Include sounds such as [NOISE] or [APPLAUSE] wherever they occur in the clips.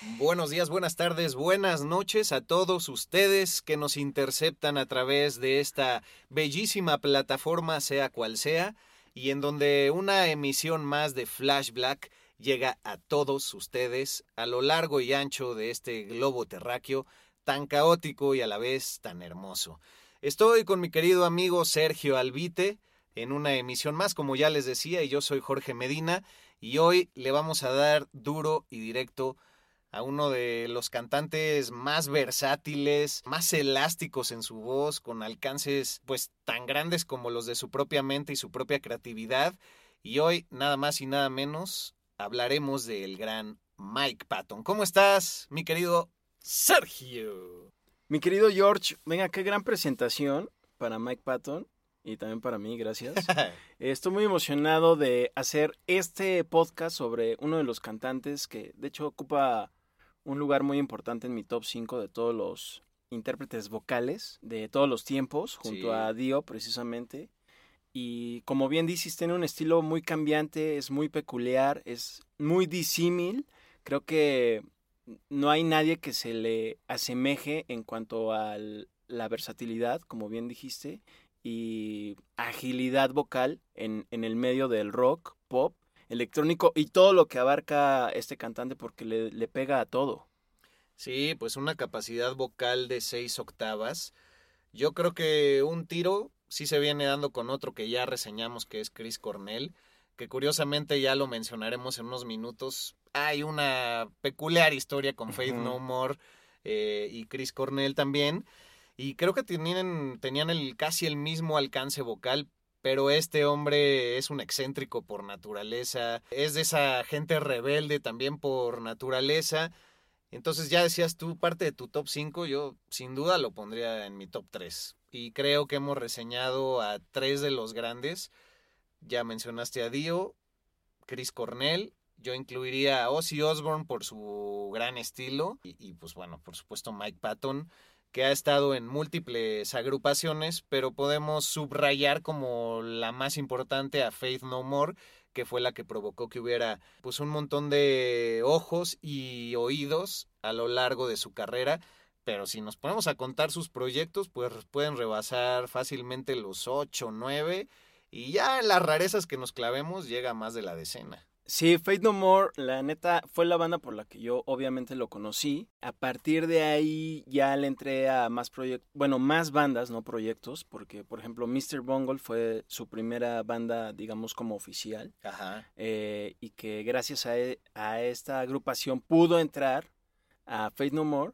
Buenos días, buenas tardes, buenas noches a todos ustedes que nos interceptan a través de esta bellísima plataforma, sea cual sea, y en donde una emisión más de Flash Black llega a todos ustedes a lo largo y ancho de este globo terráqueo tan caótico y a la vez tan hermoso. Estoy con mi querido amigo Sergio Albite en una emisión más, como ya les decía, y yo soy Jorge Medina, y hoy le vamos a dar duro y directo a uno de los cantantes más versátiles, más elásticos en su voz, con alcances pues tan grandes como los de su propia mente y su propia creatividad. Y hoy, nada más y nada menos, hablaremos del gran Mike Patton. ¿Cómo estás, mi querido Sergio? Mi querido George, venga, qué gran presentación para Mike Patton y también para mí, gracias. [LAUGHS] Estoy muy emocionado de hacer este podcast sobre uno de los cantantes que de hecho ocupa un lugar muy importante en mi top 5 de todos los intérpretes vocales de todos los tiempos, junto a Dio precisamente. Y como bien dices, tiene un estilo muy cambiante, es muy peculiar, es muy disímil. Creo que no hay nadie que se le asemeje en cuanto a la versatilidad, como bien dijiste, y agilidad vocal en, en el medio del rock, pop electrónico y todo lo que abarca este cantante porque le, le pega a todo. Sí, pues una capacidad vocal de seis octavas. Yo creo que un tiro sí se viene dando con otro que ya reseñamos que es Chris Cornell, que curiosamente ya lo mencionaremos en unos minutos. Hay una peculiar historia con Faith No More eh, y Chris Cornell también. Y creo que tenían, tenían el, casi el mismo alcance vocal, pero este hombre es un excéntrico por naturaleza, es de esa gente rebelde también por naturaleza. Entonces ya decías tú parte de tu top 5, yo sin duda lo pondría en mi top 3. Y creo que hemos reseñado a tres de los grandes. Ya mencionaste a Dio, Chris Cornell, yo incluiría a Ozzy Osbourne por su gran estilo y, y pues bueno, por supuesto Mike Patton que ha estado en múltiples agrupaciones, pero podemos subrayar como la más importante a Faith No More, que fue la que provocó que hubiera pues un montón de ojos y oídos a lo largo de su carrera. Pero si nos ponemos a contar sus proyectos, pues pueden rebasar fácilmente los 8, 9 y ya las rarezas que nos clavemos llega a más de la decena. Sí, Fate No More, la neta, fue la banda por la que yo obviamente lo conocí. A partir de ahí ya le entré a más proyectos, bueno, más bandas, no proyectos, porque por ejemplo Mr. Bungle fue su primera banda, digamos, como oficial. Ajá. Eh, y que gracias a, e, a, esta agrupación pudo entrar a Fate No More,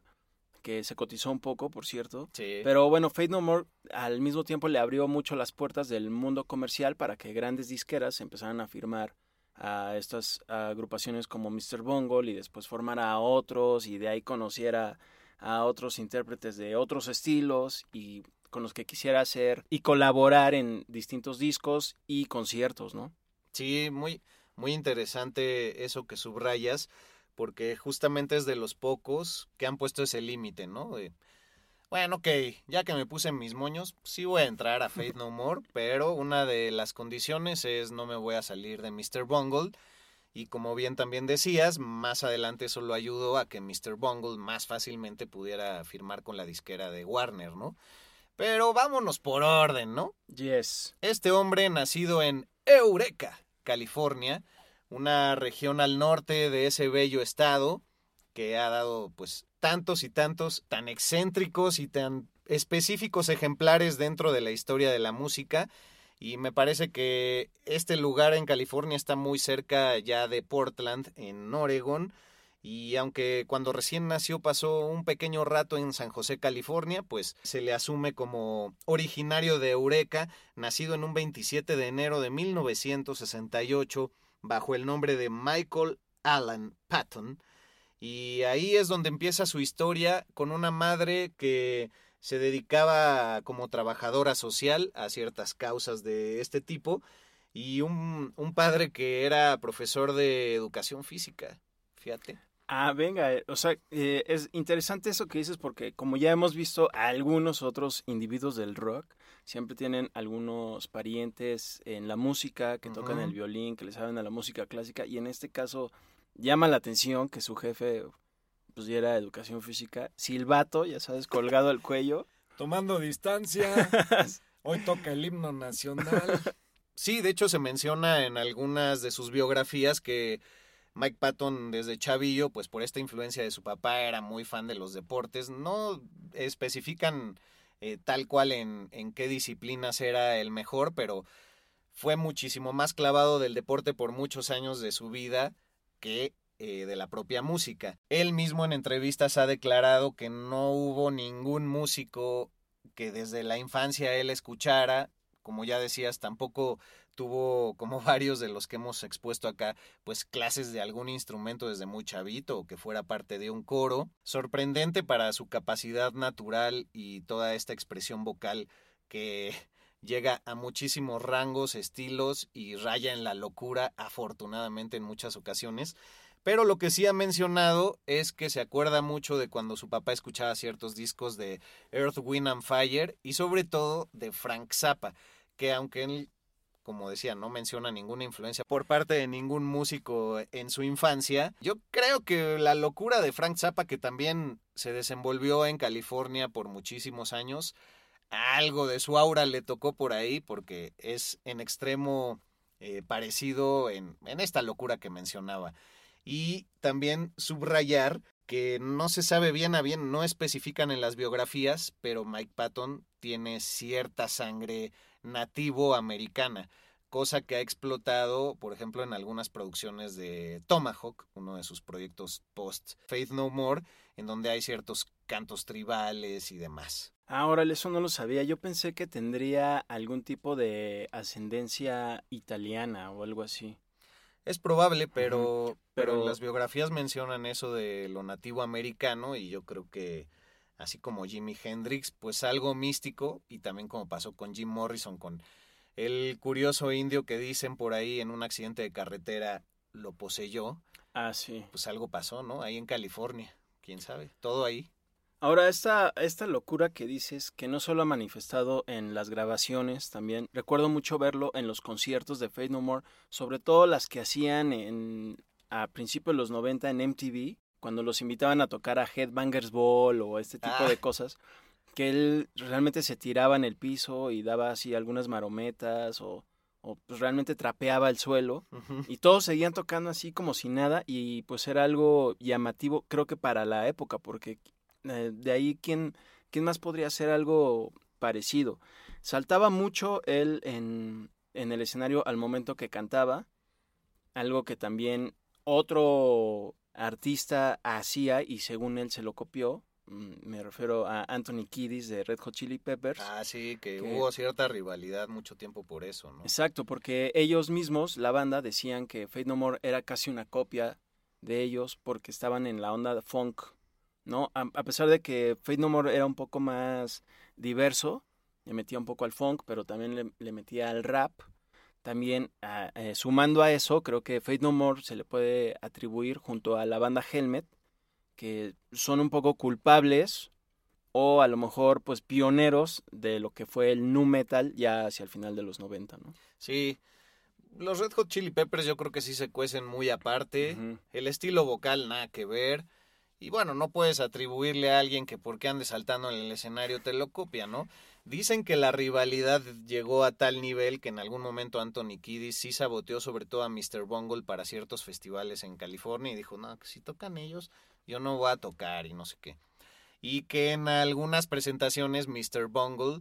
que se cotizó un poco, por cierto. Sí. Pero bueno, Fate No More al mismo tiempo le abrió mucho las puertas del mundo comercial para que grandes disqueras empezaran a firmar a estas agrupaciones como Mr. Bungle y después formara a otros y de ahí conociera a otros intérpretes de otros estilos y con los que quisiera hacer y colaborar en distintos discos y conciertos, ¿no? Sí, muy, muy interesante eso que subrayas, porque justamente es de los pocos que han puesto ese límite, ¿no? Bueno, ok, ya que me puse mis moños, sí voy a entrar a Faith No More, pero una de las condiciones es no me voy a salir de Mr. Bungle. Y como bien también decías, más adelante eso lo ayudó a que Mr. Bungle más fácilmente pudiera firmar con la disquera de Warner, ¿no? Pero vámonos por orden, ¿no? Yes. Este hombre, nacido en Eureka, California, una región al norte de ese bello estado, que ha dado pues tantos y tantos tan excéntricos y tan específicos ejemplares dentro de la historia de la música y me parece que este lugar en California está muy cerca ya de Portland, en Oregon, y aunque cuando recién nació pasó un pequeño rato en San José, California, pues se le asume como originario de Eureka, nacido en un 27 de enero de 1968 bajo el nombre de Michael Alan Patton, y ahí es donde empieza su historia con una madre que se dedicaba como trabajadora social a ciertas causas de este tipo y un, un padre que era profesor de educación física, fíjate. Ah, venga, eh, o sea, eh, es interesante eso que dices porque como ya hemos visto a algunos otros individuos del rock, siempre tienen algunos parientes en la música, que tocan el violín, que le saben a la música clásica y en este caso llama la atención que su jefe pues diera educación física, silbato, ya sabes, colgado al cuello. Tomando distancia. [LAUGHS] Hoy toca el himno nacional. Sí, de hecho se menciona en algunas de sus biografías que Mike Patton desde chavillo, pues por esta influencia de su papá, era muy fan de los deportes. No especifican eh, tal cual en, en qué disciplinas era el mejor, pero fue muchísimo más clavado del deporte por muchos años de su vida que eh, de la propia música. Él mismo en entrevistas ha declarado que no hubo ningún músico que desde la infancia él escuchara, como ya decías, tampoco tuvo, como [LAUGHS] varios de los que hemos expuesto acá, pues clases de algún instrumento desde muy chavito o que fuera parte de un coro. Sorprendente para su capacidad natural y toda esta expresión vocal que llega a muchísimos rangos, estilos y raya en la locura, afortunadamente en muchas ocasiones. Pero lo que sí ha mencionado es que se acuerda mucho de cuando su papá escuchaba ciertos discos de Earth, Wind and Fire y sobre todo de Frank Zappa, que aunque él, como decía, no menciona ninguna influencia por parte de ningún músico en su infancia, yo creo que la locura de Frank Zappa, que también se desenvolvió en California por muchísimos años, algo de su aura le tocó por ahí porque es en extremo eh, parecido en, en esta locura que mencionaba. Y también subrayar que no se sabe bien a bien, no especifican en las biografías, pero Mike Patton tiene cierta sangre nativo americana, cosa que ha explotado, por ejemplo, en algunas producciones de Tomahawk, uno de sus proyectos post Faith No More, en donde hay ciertos cantos tribales y demás. Ahora, eso no lo sabía. Yo pensé que tendría algún tipo de ascendencia italiana o algo así. Es probable, pero, pero, las biografías mencionan eso de lo nativo americano y yo creo que así como Jimi Hendrix, pues algo místico y también como pasó con Jim Morrison, con el curioso indio que dicen por ahí en un accidente de carretera lo poseyó. Ah, sí. Pues algo pasó, ¿no? Ahí en California, quién sabe, todo ahí. Ahora, esta, esta locura que dices, que no solo ha manifestado en las grabaciones, también recuerdo mucho verlo en los conciertos de Faith No More, sobre todo las que hacían en, a principios de los 90 en MTV, cuando los invitaban a tocar a Headbangers Ball o este tipo de ah. cosas, que él realmente se tiraba en el piso y daba así algunas marometas o, o pues realmente trapeaba el suelo y todos seguían tocando así como si nada y pues era algo llamativo creo que para la época porque eh, de ahí, ¿quién, ¿quién más podría hacer algo parecido? Saltaba mucho él en, en el escenario al momento que cantaba, algo que también otro artista hacía y según él se lo copió. Mm, me refiero a Anthony Kiddis de Red Hot Chili Peppers. Ah, sí, que, hubo cierta rivalidad mucho tiempo por eso, ¿no? Exacto, porque ellos mismos, la banda, decían que Fate No More era casi una copia de ellos porque estaban en la onda de funk ¿no? A, pesar de que Fate No More era un poco más diverso, le metía un poco al funk, pero también le, le metía al rap. También ah, eh, sumando a eso, creo que Fate No More se le puede atribuir junto a la banda Helmet, que son un poco culpables o a lo mejor pues pioneros de lo que fue el nu metal ya hacia el final de los 90, ¿no? Sí, los Red Hot Chili Peppers yo creo que sí se cuecen muy aparte. El estilo vocal nada que ver. Y bueno, no puedes atribuirle a alguien que porque ande saltando en el escenario te lo copia, ¿no? Dicen que la rivalidad llegó a tal nivel que en algún momento Anthony Kiddis sí saboteó sobre todo a Mr. Bungle para ciertos festivales en California y dijo, no, que si tocan ellos, yo no voy a tocar y no sé qué. Y que en algunas presentaciones Mr. Bungle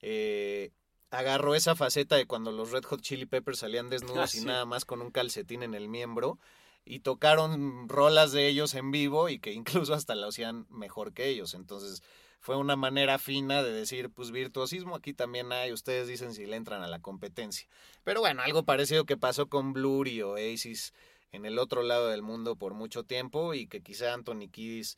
eh, agarró esa faceta de cuando los Red Hot Chili Peppers salían desnudos Ah, y sí. nada más con un calcetín en el miembro y tocaron rolas de ellos en vivo y que incluso hasta lo hacían mejor que ellos. Entonces fue una manera fina de decir, pues virtuosismo aquí también hay, ustedes dicen si le entran a la competencia. Pero bueno, algo parecido que pasó con Blur y Oasis en el otro lado del mundo por mucho tiempo y que quizá Anthony Kiddis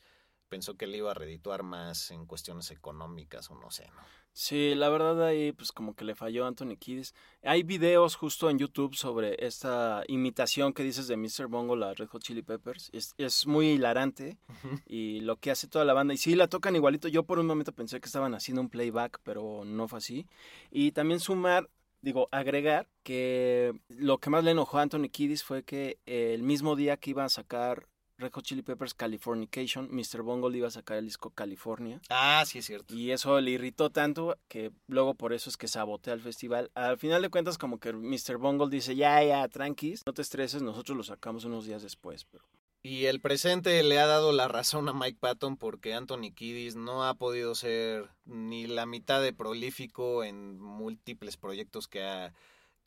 pensó que le iba a redituar más en cuestiones económicas o no sé, ¿no? Sí, la verdad ahí pues como que le falló a Anthony Kiddis. Hay videos justo en YouTube sobre esta imitación que dices de Mr. Bungle a Red Hot Chili Peppers. Es, es muy hilarante y lo que hace toda la banda. Y sí, la tocan igualito. Yo por un momento pensé que estaban haciendo un playback, pero no fue así. Y también sumar, digo, agregar que lo que más le enojó a Anthony Kiddis fue que el mismo día que iba a sacar Red Hot Chili Peppers Californication, Mr. Bungle iba a sacar el disco California. Ah, sí es cierto. Y eso le irritó tanto que luego por eso es que sabotea el festival. Al final de cuentas, como que Mr. Bungle dice, ya, ya, tranquis, no te estreses, nosotros lo sacamos unos días después. Pero... Y el presente le ha dado la razón a Mike Patton porque Anthony Kiddis no ha podido ser ni la mitad de prolífico en múltiples proyectos que ha,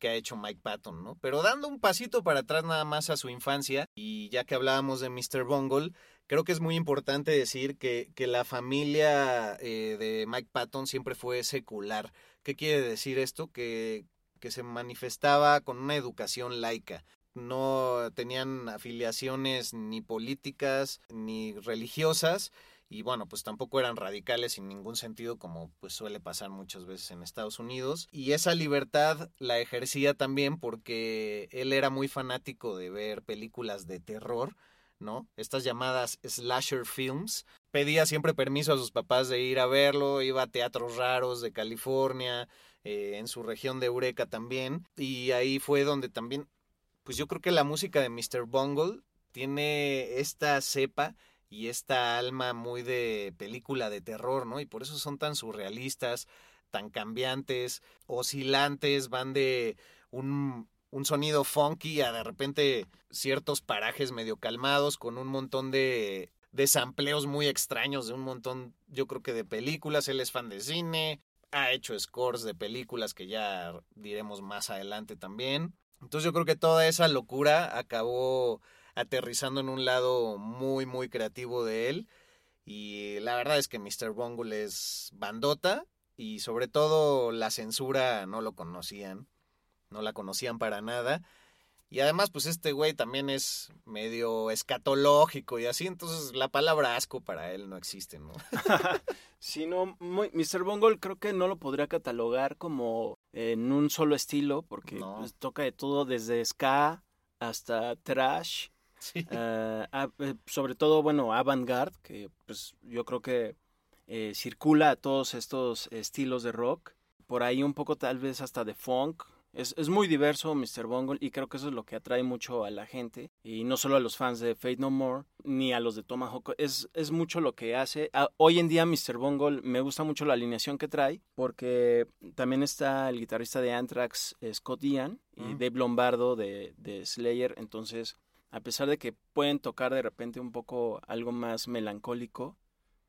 que ha hecho Mike Patton, ¿no? Pero dando un pasito para atrás nada más a su infancia, y ya que hablábamos de Mr. Bungle, creo que es muy importante decir que, que la familia eh, de Mike Patton siempre fue secular. ¿Qué quiere decir esto? Que, que se manifestaba con una educación laica no tenían afiliaciones ni políticas ni religiosas y bueno, pues tampoco eran radicales en ningún sentido como pues suele pasar muchas veces en Estados Unidos y esa libertad la ejercía también porque él era muy fanático de ver películas de terror, ¿no? Estas llamadas slasher films. Pedía siempre permiso a sus papás de ir a verlo, iba a teatros raros de California, eh, en su región de Eureka también y ahí fue donde también pues yo creo que la música de Mr. Bungle tiene esta cepa y esta alma muy de película de terror, ¿no? Y por eso son tan surrealistas, tan cambiantes, oscilantes, van de un, un sonido funky a de repente ciertos parajes medio calmados con un montón de, de sampleos muy extraños de un montón, yo creo que de películas, él es fan de cine, ha hecho scores de películas que ya diremos más adelante también. Entonces yo creo que toda esa locura acabó aterrizando en un lado muy, muy creativo de él. Y la verdad es que Mr. Bungle es bandota y sobre todo la censura no lo conocían, no la conocían para nada. Y además, pues este güey también es medio escatológico y así, entonces la palabra asco para él no existe, ¿no? [LAUGHS] Sí, no, muy- Mr. Bungle creo que no lo podría catalogar como en un solo estilo, porque No. pues, toca de todo desde ska hasta trash, Sí. eh, a- eh, sobre todo, bueno, avant-garde, que pues yo creo que eh, circula a todos estos estilos de rock. Por ahí un poco tal vez hasta de funk. Es, es muy diverso Mr. Bungle y creo que eso es lo que atrae mucho a la gente. Y no solo a los fans de Fate No More, ni a los de Tomahawk. Es, es mucho lo que hace. Ah, hoy en día Mr. Bungle me gusta mucho la alineación que trae, porque también está el guitarrista de Anthrax, Scott Ian, y Mm. Dave Lombardo de, de Slayer. Entonces, a pesar de que pueden tocar de repente un poco algo más melancólico,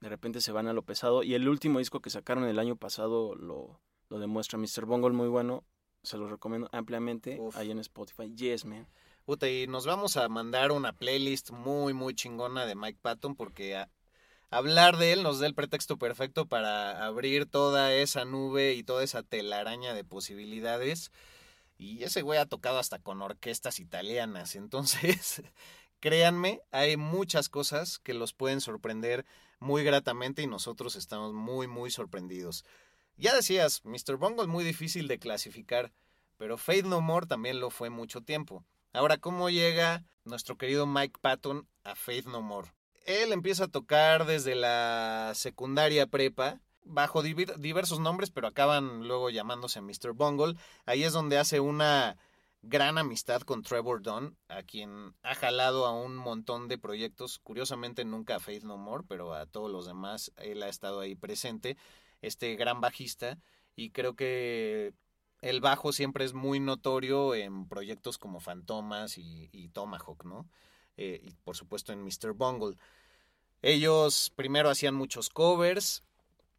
de repente se van a lo pesado. Y el último disco que sacaron el año pasado lo, lo demuestra Mr. Bungle, muy bueno. Se los recomiendo ampliamente Uf. ahí en Spotify. Yes, man. Puta, y nos vamos a mandar una playlist muy, muy chingona de Mike Patton porque a- hablar de él nos da el pretexto perfecto para abrir toda esa nube y toda esa telaraña de posibilidades. Y ese güey ha tocado hasta con orquestas italianas. Entonces, [LAUGHS] créanme, hay muchas cosas que los pueden sorprender muy gratamente y nosotros estamos muy, muy sorprendidos. Ya decías, Mr. Bungle muy difícil de clasificar, pero Faith No More también lo fue mucho tiempo. Ahora, ¿cómo llega nuestro querido Mike Patton a Faith No More? Él empieza a tocar desde la secundaria prepa, bajo diversos nombres, pero acaban luego llamándose Mr. Bungle. Ahí es donde hace una gran amistad con Trevor Dunn, a quien ha jalado a un montón de proyectos, curiosamente nunca a Faith No More, pero a todos los demás él ha estado ahí presente, este gran bajista, y creo que el bajo siempre es muy notorio en proyectos como Fantomas y, Tomahawk, ¿no? Eh, y por supuesto en Mr. Bungle. Ellos primero hacían muchos covers,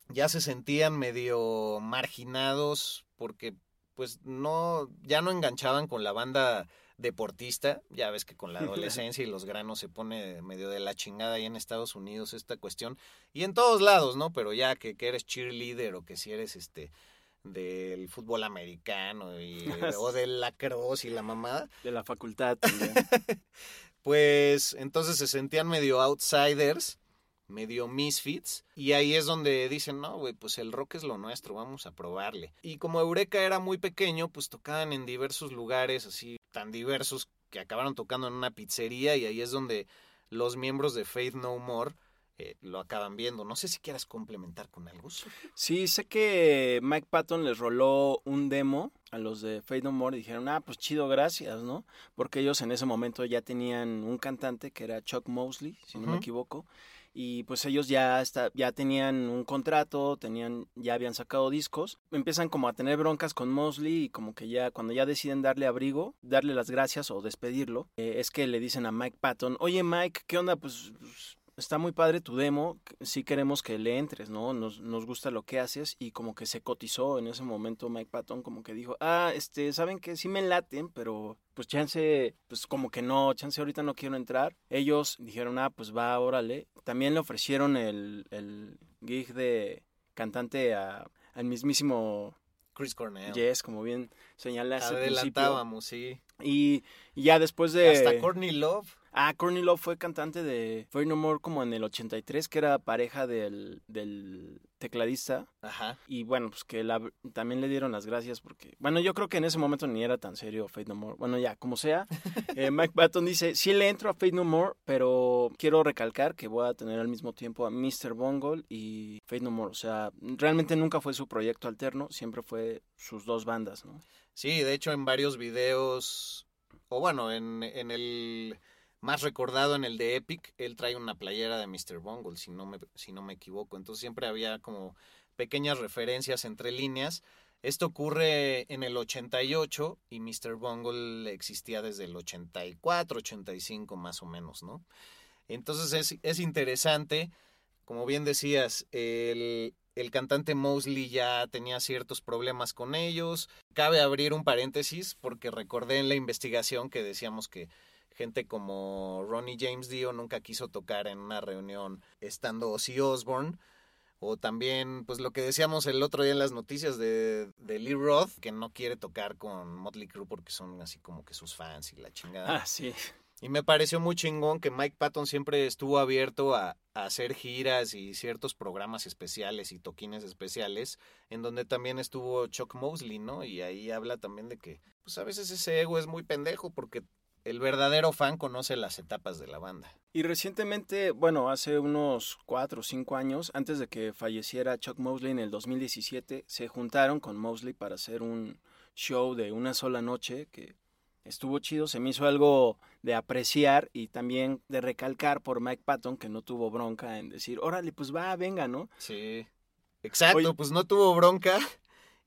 ya se sentían medio marginados porque pues no, ya no enganchaban con la banda deportista, ya ves que con la [LAUGHS] adolescencia y los granos se pone medio de la chingada ahí en Estados Unidos esta cuestión, y en todos lados, ¿no? Pero ya que, que eres cheerleader o que si eres este del fútbol americano y, [LAUGHS] o del lacrosse y la mamada. De la facultad [LAUGHS] pues entonces se sentían medio outsiders medio misfits. Y ahí es donde dicen, no, güey, pues el rock es lo nuestro, vamos a probarle. Y como Eureka era muy pequeño, pues tocaban en diversos lugares así tan diversos que acabaron tocando en una pizzería y ahí es donde los miembros de Faith No More eh, lo acaban viendo. No sé si quieras complementar con algo. Sí, sé que Mike Patton les roló un demo a los de Faith No More y dijeron, ah, pues chido, gracias, ¿no? Porque ellos en ese momento ya tenían un cantante que era Chuck Mosley, si no me equivoco y pues ellos ya está, ya tenían un contrato, tenían ya habían sacado discos, empiezan como a tener broncas con Mosley y como que ya cuando ya deciden darle abrigo, darle las gracias o despedirlo, eh, es que le dicen a Mike Patton, "Oye Mike, ¿qué onda? pues, pues está muy padre tu demo, sí queremos que le entres, ¿no? Nos, nos gusta lo que haces y como que se cotizó en ese momento Mike Patton, como que dijo, ah, este, saben que sí me laten, pero pues chance, pues como que no, chance ahorita no quiero entrar. Ellos dijeron, ah, pues va, órale. También le ofrecieron el, el gig de cantante a, al mismísimo Chris Cornell. Yes, como bien señalaste. Adelantábamos, sí. Y, y, ya después de... Hasta Courtney Love. Ah, Courtney Love fue cantante de Fire No More como en el 83, que era pareja del, del tecladista. Ajá. Y bueno, pues que la, también le dieron las gracias porque, bueno, yo creo que en ese momento ni era tan serio Fate No More. Bueno, ya, como sea. [LAUGHS] eh, Mike Patton dice, sí le entro a Fate No More, pero quiero recalcar que voy a tener al mismo tiempo a Mr. Bungle y Fate No More. O sea, realmente nunca fue su proyecto alterno, siempre fue sus dos bandas, ¿no? Sí, de hecho en varios videos, o bueno, en, en el más recordado en el de Epic, él trae una playera de Mr. Bungle, si no me, si no me equivoco. Entonces siempre había como pequeñas referencias entre líneas. Esto ocurre en el 88 y Mr. Bungle existía desde el 84, 85 más o menos, ¿no? Entonces es, es interesante, como bien decías, el, el cantante Mosley ya tenía ciertos problemas con ellos. Cabe abrir un paréntesis porque recordé en la investigación que decíamos que gente como Ronnie James Dio nunca quiso tocar en una reunión estando Ozzy Osbourne. O también, pues lo que decíamos el otro día en las noticias de, de Lee Roth, que no quiere tocar con Motley Crue porque son así como que sus fans y la chingada. Ah, sí. Y me pareció muy chingón que Mike Patton siempre estuvo abierto a, a, hacer giras y ciertos programas especiales y toquines especiales, en donde también estuvo Chuck Mosley, ¿no? Y ahí habla también de que, pues a veces ese ego es muy pendejo porque el verdadero fan conoce las etapas de la banda. Y recientemente, bueno, hace unos cuatro o cinco años, antes de que falleciera Chuck Mosley en el 2017, se juntaron con Mosley para hacer un show de una sola noche que estuvo chido, se me hizo algo de apreciar y también de recalcar por Mike Patton que no tuvo bronca en decir, órale, pues va, venga, ¿no? Sí. Exacto, pues no tuvo bronca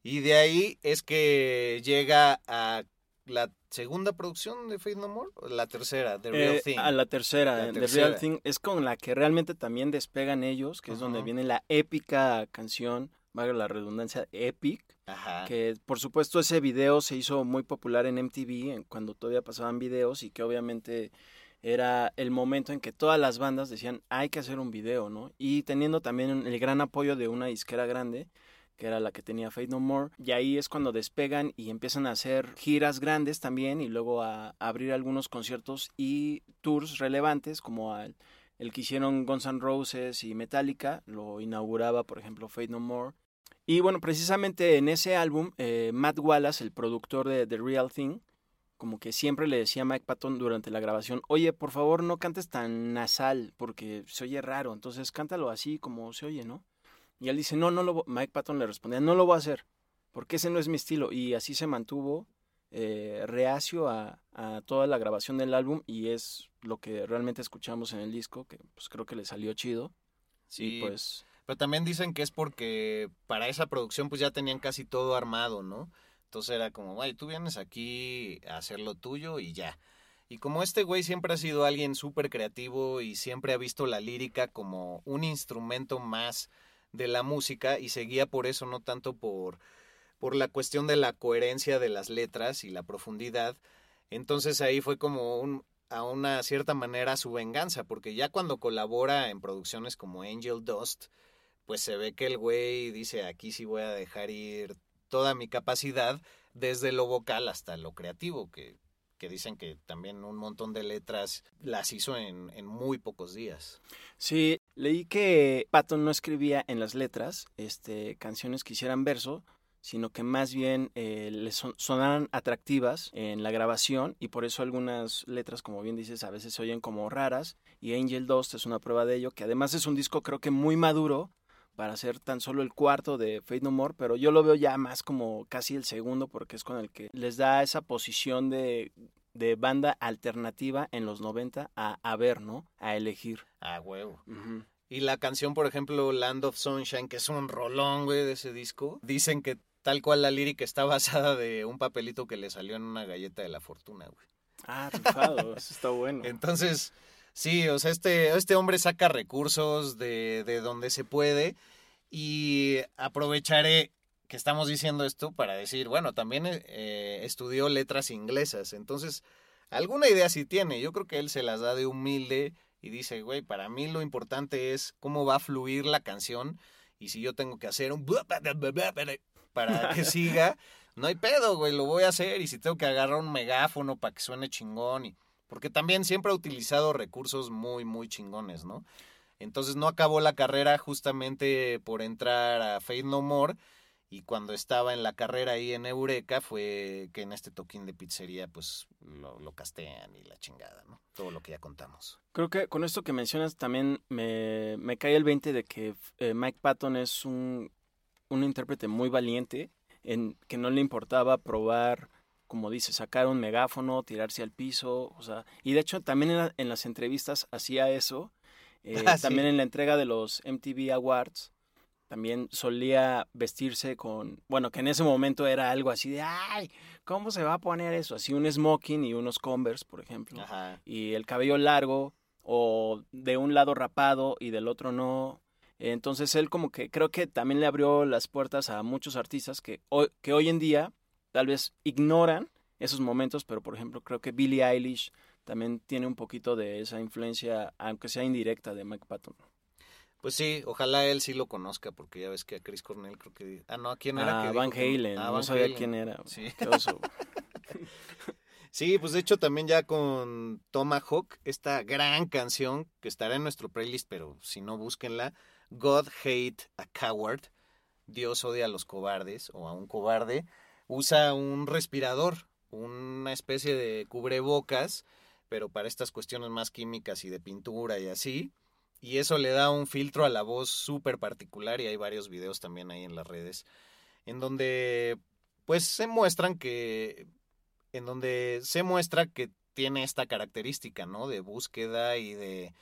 y de ahí es que llega a la segunda producción de Faith No More, la tercera, The Real eh, Thing. A la tercera, The Real Thing, es con la que realmente también despegan ellos, que es donde viene la épica canción, valga la redundancia, Epic, Ajá. que por supuesto ese video se hizo muy popular en MTV cuando todavía pasaban videos y que obviamente era el momento en que todas las bandas decían hay que hacer un video, ¿no? Y teniendo también el gran apoyo de una disquera grande, que era la que tenía Faith No More, y ahí es cuando despegan y empiezan a hacer giras grandes también y luego a, abrir algunos conciertos y tours relevantes como el que hicieron Guns N' Roses y Metallica, lo inauguraba por ejemplo Faith No More, Y bueno, precisamente en ese álbum, eh, Matt Wallace, el productor de The Real Thing, como que siempre le decía a Mike Patton durante la grabación, oye, por favor no cantes tan nasal porque se oye raro, entonces cántalo así como se oye, ¿no? Y él dice, no, no lo voy-". Mike Patton le respondía, no lo voy a hacer, porque ese no es mi estilo. Y así se mantuvo eh, reacio a, a toda la grabación del álbum y es lo que realmente escuchamos en el disco, que pues creo que le salió chido. Sí, Y pues Pero también dicen que es porque para esa producción pues ya tenían casi todo armado, ¿no? Entonces era como, güey, tú vienes aquí a hacer lo tuyo y ya. Y como este güey siempre ha sido alguien súper creativo y siempre ha visto la lírica como un instrumento más de la música y seguía por eso, no tanto por, por la cuestión de la coherencia de las letras y la profundidad. Entonces ahí fue como un, a una cierta manera su venganza, porque ya cuando colabora en producciones como Angel Dust, pues se ve que el güey dice, aquí sí voy a dejar ir toda mi capacidad, desde lo vocal hasta lo creativo, que, que dicen que también un montón de letras las hizo en, en muy pocos días. Sí, leí que Patton no escribía en las letras este, canciones que hicieran verso, sino que más bien eh, le son- sonaran atractivas en la grabación y por eso algunas letras, como bien dices, a veces se oyen como raras y Angel Dust es una prueba de ello, que además es un disco creo que muy maduro para ser tan solo el cuarto de Fate No More, pero yo lo veo ya más como casi el segundo porque es con el que les da esa posición de, de banda alternativa en los 90 a, a ver, ¿no? A elegir. Ah, huevo. Y la canción, por ejemplo, Land of Sunshine, que es un rolón, güey, de ese disco, dicen que tal cual la lírica está [LAUGHS] basada de un papelito que le salió en una galleta de la fortuna, güey. Ah, rifado, eso está bueno. [LAUGHS] Entonces, sí, o sea, este, este hombre saca recursos de, de donde se puede y aprovecharé que estamos diciendo esto para decir, bueno, también eh, estudió letras inglesas, entonces, alguna idea sí tiene, yo creo que él se las da de humilde y dice, güey, para mí lo importante es cómo va a fluir la canción y si yo tengo que hacer un para que [LAUGHS] siga, no hay pedo, güey, lo voy a hacer y si tengo que agarrar un megáfono para que suene chingón y porque también siempre ha utilizado recursos muy, muy chingones, ¿no? Entonces no acabó la carrera justamente por entrar a Faith No More y cuando estaba en la carrera ahí en Eureka fue que en este toquín de pizzería pues lo, lo castean y la chingada, ¿no? Todo lo que ya contamos. Creo que con esto que mencionas también me, me cae el 20 de que eh, Mike Patton es un, un intérprete muy valiente, en que no le importaba probar, como dice, sacar un megáfono, tirarse al piso, o sea, y de hecho también en, la- en las entrevistas hacía eso, [LAUGHS] eh, Ah, sí. también en la entrega de los MTV Awards, también solía vestirse con, bueno, que en ese momento era algo así de, ay, ¿cómo se va a poner eso? Así un smoking y unos Converse, por ejemplo Ajá. y el cabello largo o de un lado rapado y del otro no. Entonces él como que creo que también le abrió las puertas a muchos artistas que hoy, que hoy en día tal vez ignoran esos momentos, pero por ejemplo creo que Billie Eilish también tiene un poquito de esa influencia, aunque sea indirecta, de Mike Patton. Pues sí, ojalá él sí lo conozca porque ya ves que a Chris Cornell creo que... Ah, no, ¿a quién era? Ah, que Van Halen, Ah, no Van sabía Halen. quién era. Sí. Qué oso. [LAUGHS] Sí, pues de hecho también ya con Tomahawk, esta gran canción que estará en nuestro playlist, pero si no, búsquenla. God Hate a Coward. Dios odia a los cobardes o a un cobarde. Usa un respirador, una especie de cubrebocas, pero para estas cuestiones más químicas y de pintura y así. Y eso le da un filtro a la voz súper particular y hay varios videos también ahí en las redes en donde pues se muestran que en donde se muestra que tiene esta característica, ¿no? De búsqueda y de,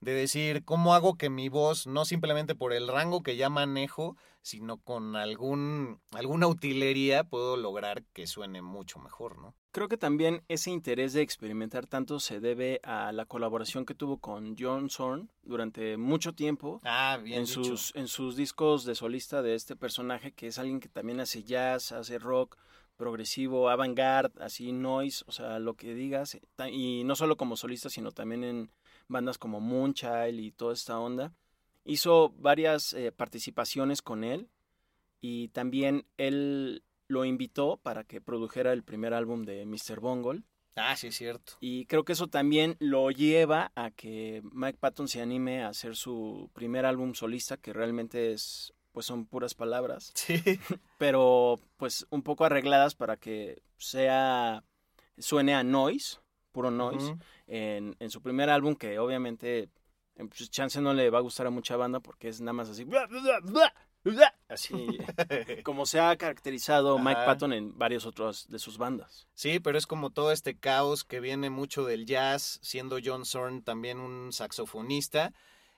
de decir cómo hago que mi voz, no simplemente por el rango que ya manejo, sino con algún, alguna [LAUGHS] utilería puedo lograr que suene mucho mejor, ¿no? Creo que también ese interés de experimentar tanto se debe a la colaboración que tuvo con John Zorn durante mucho tiempo. Ah, bien en dicho. sus, en sus discos de solista de este personaje, que es alguien que también hace jazz, hace rock progresivo, avant-garde, así noise, o sea, lo que digas, y no solo como solista, sino también en bandas como Moonchild y toda esta onda. Hizo varias eh, participaciones con él y también él lo invitó para que produjera el primer álbum de Mr. Bungle. Ah, sí, es cierto. Y creo que eso también lo lleva a que Mike Patton se anime a hacer su primer álbum solista, que realmente es pues son puras palabras. Sí. [LAUGHS] Pero pues un poco arregladas para que sea, suene a noise, puro noise, en, en su primer álbum que obviamente, eh, pues, chance no le va a gustar a mucha banda porque es nada más así, bla, bla, bla, bla, [LAUGHS] así como se ha caracterizado Mike. Patton en varios otros de sus bandas. Sí, pero es como todo este caos que viene mucho del jazz, siendo John Zorn también un saxofonista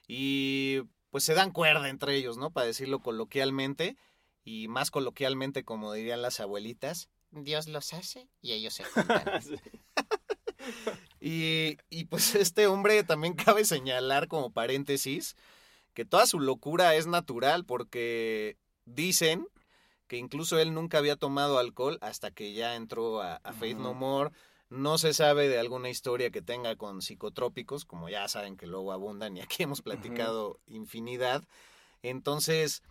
y pues se dan cuerda entre ellos, ¿no? Para decirlo coloquialmente y más coloquialmente como dirían las abuelitas, Dios los hace y ellos se juntan. [LAUGHS] Y, y pues este hombre también [LAUGHS] cabe señalar como paréntesis que toda su locura es natural porque dicen que incluso él nunca había tomado alcohol hasta que ya entró a, a Faith No. More. No se sabe de alguna historia que tenga con psicotrópicos, como ya saben que luego abundan y aquí hemos platicado infinidad. Entonces,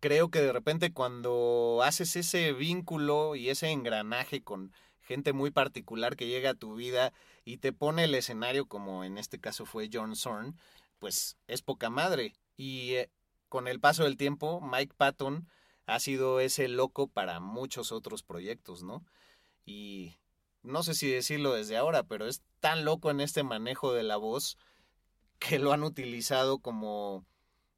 creo que de repente cuando haces ese vínculo y ese engranaje con gente muy particular que llega a tu vida y te pone el escenario como en este caso fue John Zorn, pues es poca madre. Y eh, con el paso del tiempo, Mike Patton ha sido ese loco para muchos otros proyectos, ¿no? Y no sé si decirlo desde ahora, pero es tan loco en este manejo de la voz que lo han utilizado como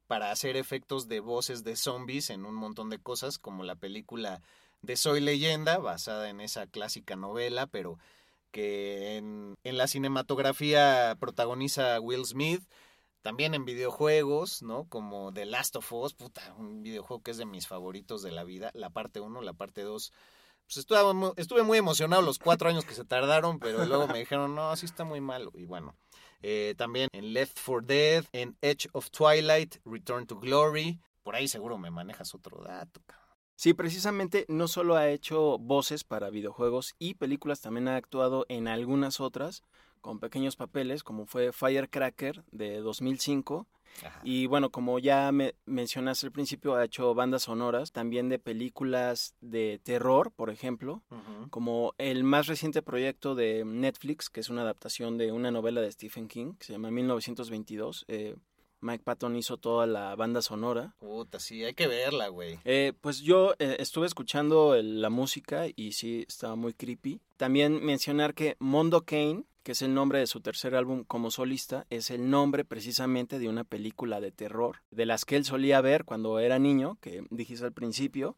para hacer efectos de voces de zombies en un montón de cosas, como la película de Soy leyenda, basada en esa clásica novela, pero que en, en la cinematografía protagoniza Will Smith, también en videojuegos, ¿no? Como The Last of Us, puta, un videojuego que es de mis favoritos de la vida, la parte 1, la parte 2. Pues estuve, mu- estuve muy emocionado los cuatro años que se tardaron, pero luego me dijeron, no, así está muy malo. Y bueno, eh, también en Left 4 Dead, en Edge of Twilight, Return to Glory. Por ahí seguro me manejas otro dato. Sí, precisamente no solo ha hecho voces para videojuegos y películas, también ha actuado en algunas otras con pequeños papeles, como fue Firecracker de 2005. Ajá. Y bueno, como ya me mencionaste al principio, ha hecho bandas sonoras, también de películas de terror, por ejemplo, como el más reciente proyecto de Netflix, que es una adaptación de una novela de Stephen King, que se llama 1922. Eh, Mike Patton hizo toda la banda sonora. Puta, sí, hay que verla, güey. Eh, pues yo eh, estuve escuchando el- la música y sí, estaba muy creepy. También mencionar que Mondo Kane, que es el nombre de su tercer álbum como solista, es el nombre precisamente de una película de terror, de las que él solía ver cuando era niño, que dijiste al principio.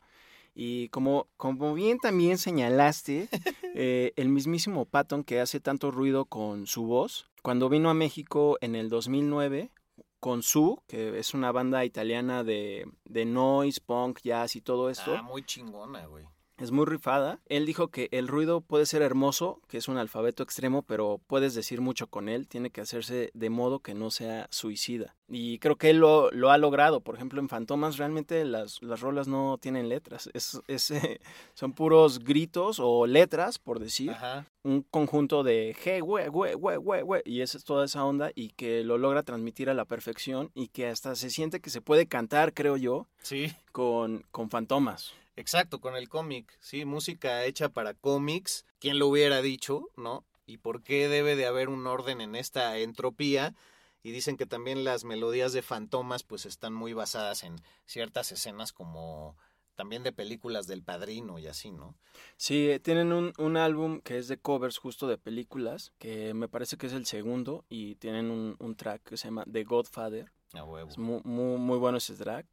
Y como, como bien también señalaste, [LAUGHS] eh, el mismísimo Patton que hace tanto ruido con su voz, cuando vino a México en el 2009, con Su, que es una banda italiana de, de noise, punk, jazz y todo esto, Ah, muy chingona, güey. Es muy rifada. Él dijo que el ruido puede ser hermoso, que es un alfabeto extremo, pero puedes decir mucho con él, tiene que hacerse de modo que no sea suicida. Y creo que él lo, lo ha logrado. Por ejemplo, en Fantomas realmente las, las rolas no tienen letras, es, es, eh, [LAUGHS] son puros gritos o letras, por decir Ajá. un conjunto de hey, güey, güey, güey, güey, güey, y esa es toda esa onda y que lo logra transmitir a la perfección y que hasta se siente que se puede cantar, creo yo, Sí. con, con fantomas. Exacto, con el cómic, sí, música hecha para cómics, ¿quién lo hubiera dicho, no? ¿Y por qué debe de haber un orden en esta entropía? Y dicen que también las melodías de Fantomas pues están muy basadas en ciertas escenas como también de películas del Padrino y así, ¿no? Sí, eh, tienen un, un álbum que es de covers justo de películas, que me parece que es el segundo, y tienen un, un track que se llama The Godfather. A huevo. Es muy, muy, muy bueno ese track.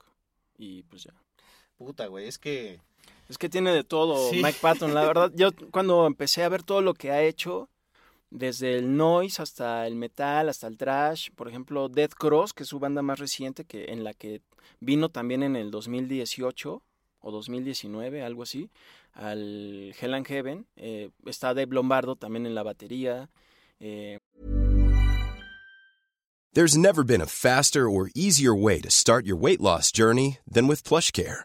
Y pues ya. Puta, güey, es que Es que tiene de todo Sí. Mike Patton, la verdad. Yo cuando empecé a ver todo lo que ha hecho, desde el noise hasta el metal, hasta el trash, por ejemplo, Death Cross, que es su banda más reciente, que en la que vino también en el 2018 o 2019, algo así, al Hell and Heaven. Eh, está Dave Lombardo también en la batería. eh, There's never been a faster or easier way to start your weight loss journey than with PlushCare.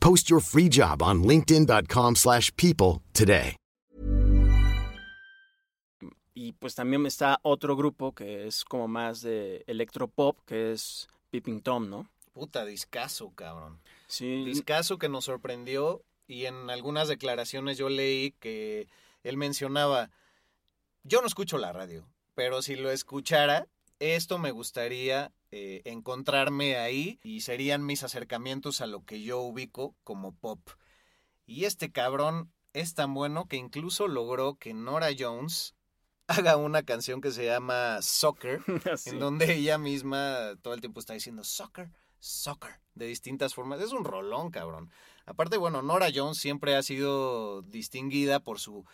Post your free job on linkedin.com/people slash people today. Y pues también está otro grupo que es como más de electropop, que es Peeping Tom, ¿no? Puta, discaso, cabrón. Sí. Discaso que nos sorprendió y en algunas declaraciones yo leí que él mencionaba, yo no escucho la radio, pero si lo escuchara, esto me gustaría eh, encontrarme ahí y serían mis acercamientos a lo que yo ubico como pop. Y este cabrón es tan bueno que incluso logró que Nora Jones [LAUGHS] haga una canción que se llama Soccer, [LAUGHS] Sí. en donde ella misma todo el tiempo está diciendo soccer, soccer, de distintas formas. Es un rolón, cabrón. Aparte, bueno, Nora Jones siempre ha sido distinguida por su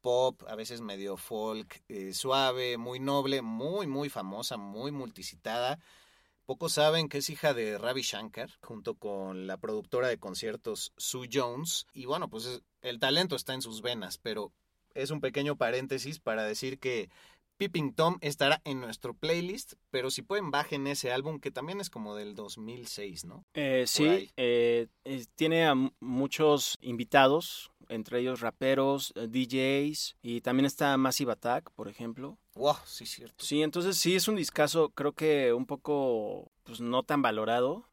pop, a veces medio folk, eh, suave, muy noble, muy, muy famosa, muy multicitada. Pocos saben que es hija de Ravi Shankar, junto con la productora de conciertos Sue Jones. Y bueno, pues es- el talento está en sus venas, pero es un pequeño paréntesis para decir que Peeping Tom estará en nuestro playlist, pero si pueden bajen ese álbum que también es como del 2006, ¿no? Eh, sí, eh, tiene a muchos invitados, entre ellos raperos, eh, DJs, y también está Massive Attack, por ejemplo. Wow, sí, cierto. Sí, entonces sí es un discazo, creo que un poco, pues no tan valorado.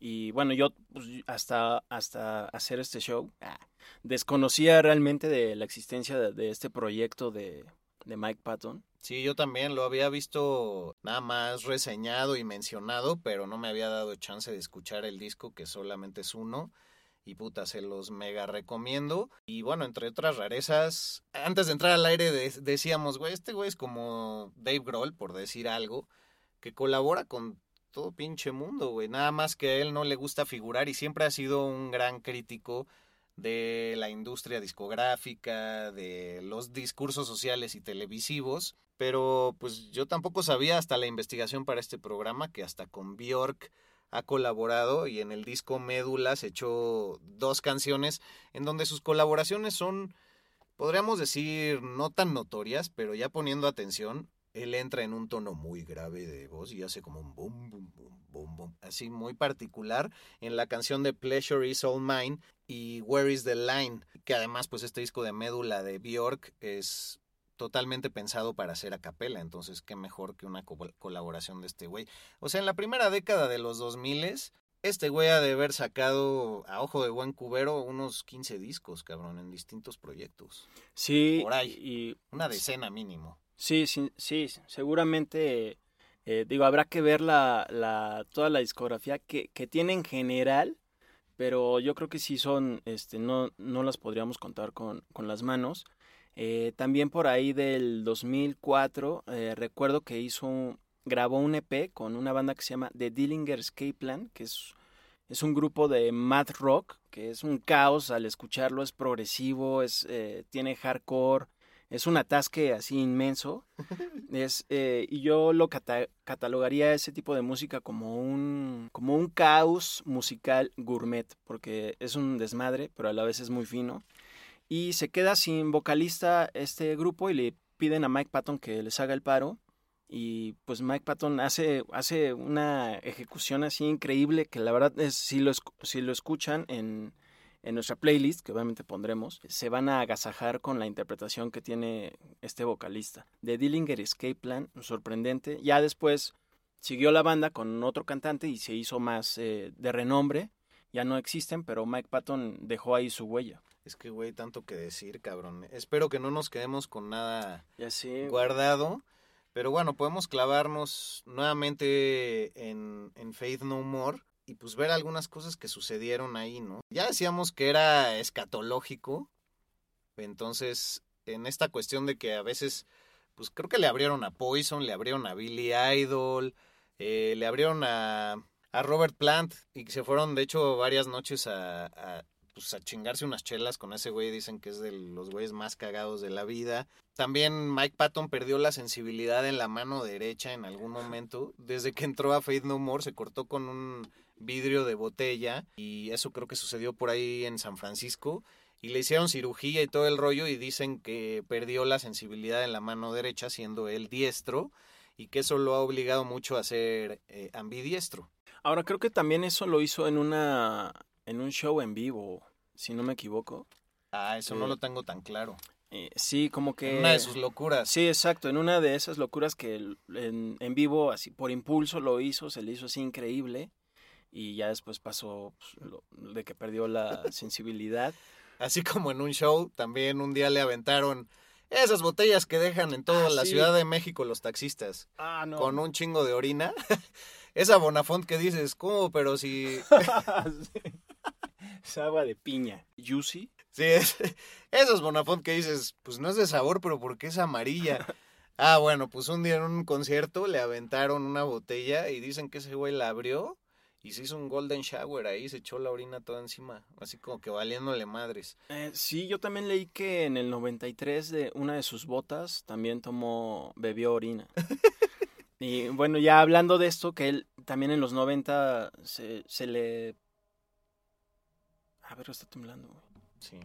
Y bueno, yo pues, hasta, hasta hacer este show ah, desconocía realmente de la existencia de, de este proyecto de, de Mike Patton. Sí, yo también lo había visto nada más reseñado y mencionado, pero no me había dado chance de escuchar el disco, que solamente es uno. Y puta, se los mega recomiendo. Y bueno, entre otras rarezas, antes de entrar al aire de- decíamos, güey, este güey es como Dave Grohl, por decir algo, que colabora con todo pinche mundo, güey. Nada más que a él no le gusta figurar y siempre ha sido un gran crítico de la industria discográfica, de los discursos sociales y televisivos, pero pues yo tampoco sabía hasta la investigación para este programa que hasta con Bjork ha colaborado y en el disco Médulas echó dos canciones en donde sus colaboraciones son, podríamos decir, no tan notorias, pero ya poniendo atención, él entra en un tono muy grave de voz y hace como un boom, boom, boom, boom, boom, así muy particular en la canción de Pleasure is All Mine y Where is the Line, que además pues este disco de Médula de Bjork es totalmente pensado para hacer a capela, entonces qué mejor que una co- colaboración de este güey. O sea, en la primera década de los 2000 este güey ha de haber sacado a ojo de buen cubero unos 15 discos, cabrón, en distintos proyectos. Sí, Por ahí. y Una decena mínimo. Sí, sí, sí, seguramente, eh, digo, habrá que ver la, la, toda la discografía que, que tiene en general, pero yo creo que sí son, este, no, no las podríamos contar con, con las manos. Eh, también por ahí del 2004, eh, recuerdo que hizo, un- grabó un EP con una banda que se llama The Dillinger Escape Plan, que es, es un grupo de math rock, que es un caos al escucharlo, es progresivo, es, eh, tiene hardcore, es un atasque así inmenso. [LAUGHS] Es, eh, y yo lo cata- catalogaría ese tipo de música como un, como un caos musical gourmet, porque es un desmadre, pero a la vez es muy fino. Y se queda sin vocalista este grupo y le piden a Mike Patton que les haga el paro y pues Mike Patton hace, hace una ejecución así increíble que la verdad es, si lo, si lo escuchan en, en nuestra playlist, que obviamente pondremos, se van a agasajar con la interpretación que tiene este vocalista. De Dillinger Escape Plan, sorprendente. Ya después siguió la banda con otro cantante y se hizo más eh, de renombre. Ya no existen, pero Mike Patton dejó ahí su huella. Es que, güey, tanto que decir, cabrón. Espero que no nos quedemos con nada ya sí, guardado. Pero bueno, podemos clavarnos nuevamente en, en Faith No More y pues ver algunas cosas que sucedieron ahí, ¿no? Ya decíamos que era escatológico. Entonces, en esta cuestión de que a veces, pues creo que le abrieron a Poison, le abrieron a Billy Idol, eh, le abrieron a, a Robert Plant y se fueron, de hecho, varias noches a, pues a chingarse unas chelas con ese güey, dicen que es de los güeyes más cagados de la vida. También Mike Patton perdió la sensibilidad en la mano derecha en algún momento. Desde que entró a Faith No More se cortó con un vidrio de botella y eso creo que sucedió por ahí en San Francisco y le hicieron cirugía y todo el rollo y dicen que perdió la sensibilidad en la mano derecha siendo él diestro y que eso lo ha obligado mucho a ser eh, ambidiestro. Ahora creo que también eso lo hizo en una en un show en vivo, si no me equivoco. Ah, eso no Eh, lo tengo tan claro. Eh, sí, como que... Una de sus locuras. Sí, exacto, en una de esas locuras que en, en vivo, así por impulso lo hizo, se le hizo así increíble y ya después pasó pues, lo- de que perdió la [LAUGHS] sensibilidad. Así como en un show, también un día le aventaron esas botellas que dejan en toda Ah, la sí. Ciudad de México los taxistas, Ah, no. con un chingo de orina. [LAUGHS] Esa Bonafont que dices, ¿cómo? Pero si... [LAUGHS] Es agua de piña. Juicy. Sí, es, Bonafont que dices, pues no es de sabor, pero ¿por qué es amarilla? [LAUGHS] Ah, bueno, pues un día en un concierto le aventaron una botella y dicen que ese güey la abrió y se hizo un golden shower ahí, se echó la orina toda encima, así como que valiéndole madres. Eh, sí, yo también leí que en el 93 de una de sus botas también tomó, bebió orina. [LAUGHS] y bueno, ya hablando de esto, que él también en los 90 se, se le... A ver, está temblando. güey. Sí.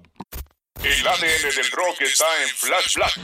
El ADN del rock está en Flash Black.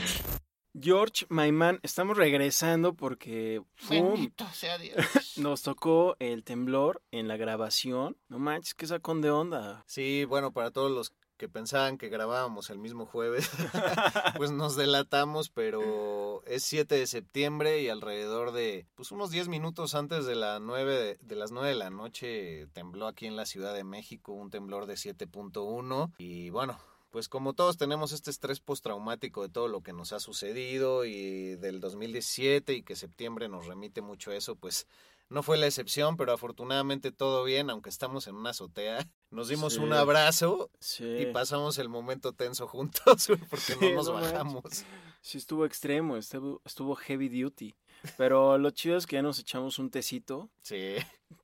George, my man, estamos regresando porque ¡fum! sea Dios. [LAUGHS] nos tocó el temblor en la grabación. No manches, qué sacón de onda. Sí, bueno, para todos los que pensaban que grabábamos el mismo jueves, [LAUGHS] pues nos delatamos, pero es 7 de septiembre y alrededor de, pues unos 10 minutos antes de, la 9 de, de las 9 de la noche tembló aquí en la Ciudad de México un temblor de 7.1 y bueno, pues como todos tenemos este estrés postraumático de todo lo que nos ha sucedido y del 2017 y que septiembre nos remite mucho a eso, pues no fue la excepción, pero afortunadamente todo bien, aunque estamos en una azotea. [LAUGHS] Nos dimos Sí. un abrazo Sí. y pasamos el momento tenso juntos, [LAUGHS] porque Sí, no nos no manches. bajamos. Sí, estuvo extremo, estuvo, estuvo heavy duty. Pero lo chido es que ya nos echamos un tecito Sí,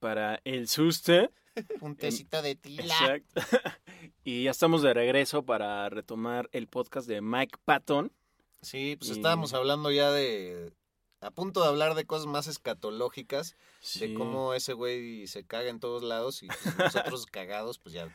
para el susto. [LAUGHS] un tecito de tila. Exacto. y ya estamos de regreso para retomar el podcast de Mike Patton. Sí, pues Y- estábamos hablando ya de... A punto de hablar de cosas más escatológicas, de cómo ese güey se caga en todos lados y pues, nosotros [LAUGHS] cagados, pues ya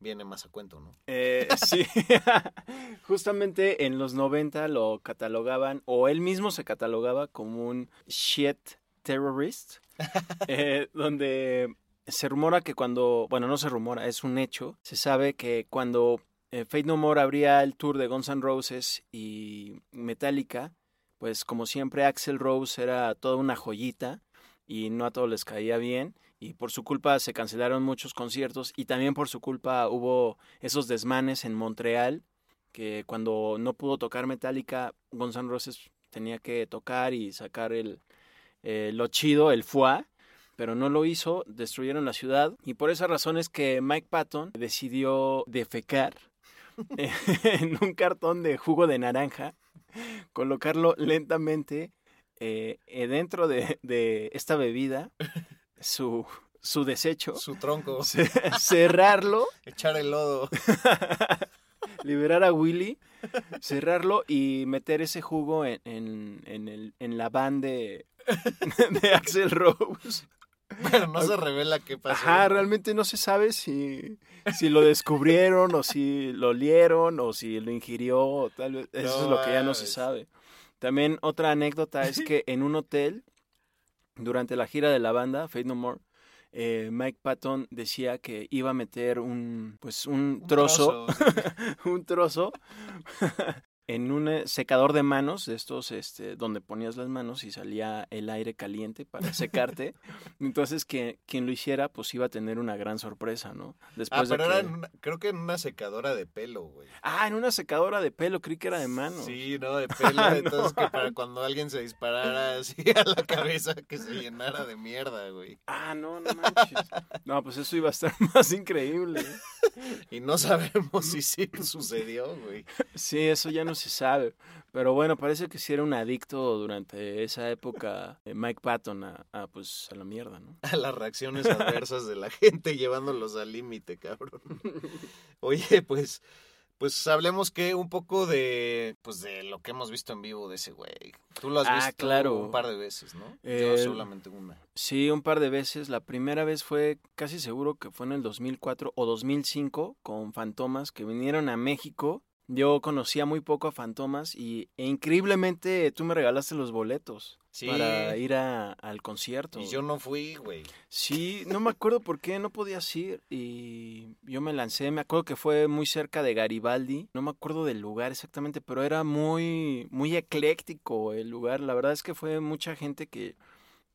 viene más a cuento, ¿no? Eh, sí, [LAUGHS] justamente en los 90 lo catalogaban, o él mismo se catalogaba como un shit terrorist, [LAUGHS] eh, donde se rumora que cuando, bueno, no se rumora, es un hecho, se sabe que cuando eh, Fate No More abría el tour de Guns N' Roses y Metallica, pues como siempre Axel Rose era toda una joyita y no a todos les caía bien y por su culpa se cancelaron muchos conciertos y también por su culpa hubo esos desmanes en Montreal que cuando no pudo tocar Metallica, Guns Roses tenía que tocar y sacar el, eh, lo chido, el foie, pero no lo hizo, destruyeron la ciudad y por esa razón es que Mike Patton decidió defecar [LAUGHS] en un cartón de jugo de naranja, colocarlo lentamente eh, eh, dentro de, de esta bebida, su, su desecho, Su tronco, [LAUGHS] ce- cerrarlo echar el lodo. [LAUGHS] liberar a Willy, cerrarlo y meter ese jugo en, en, en el, en la van de, [LAUGHS] de Axel Rose. Pero no se revela qué pasó. Ajá, realmente no se sabe si, si lo descubrieron o si lo olieron o si lo ingirió o tal vez. Eso No es lo que ya no se sabe. También otra anécdota es que en un hotel, durante la gira de la banda, Fate No More, eh, Mike Patton decía que iba a meter un, pues un, trozo, un trozo [LAUGHS] en un eh, secador de manos, de estos este, donde ponías las manos y salía el aire caliente para secarte. [LAUGHS] Entonces, que quien lo hiciera, pues iba a tener una gran sorpresa, ¿no? Después ah, pero era creo que en una secadora de pelo, güey. Ah, en una secadora de pelo, creí que era de manos. Sí, no, de [LAUGHS] pelo. entonces, que para cuando alguien se disparara así [LAUGHS] a la cabeza, que se llenara de mierda, güey. Ah, no, no manches. No, pues eso iba a estar más increíble. y no sabemos si sí sucedió, güey. Sí, eso ya no se sabe. Pero bueno, parece que sí era un adicto durante esa época eh, Mike Patton a, pues a la mierda, ¿no? [LAUGHS] A las reacciones adversas de la gente llevándolos al límite, cabrón. [LAUGHS] Oye, pues pues hablemos que un poco de pues de lo que hemos visto en vivo de ese güey. Tú lo has ah, visto claro. un par de veces, ¿no? Yo solamente una. Sí, un par de veces. La primera vez fue casi seguro que fue en el 2004 o 2005 con Fantomas que vinieron a México yo conocía muy poco a Fantomas y e increíblemente tú me regalaste los boletos para ir a, al concierto. Y yo no fui, güey. Sí, no me acuerdo por qué no podías ir y yo me lancé, me acuerdo que fue muy cerca de Garibaldi, no me acuerdo del lugar exactamente, pero era muy muy ecléctico el lugar, la verdad es que fue mucha gente que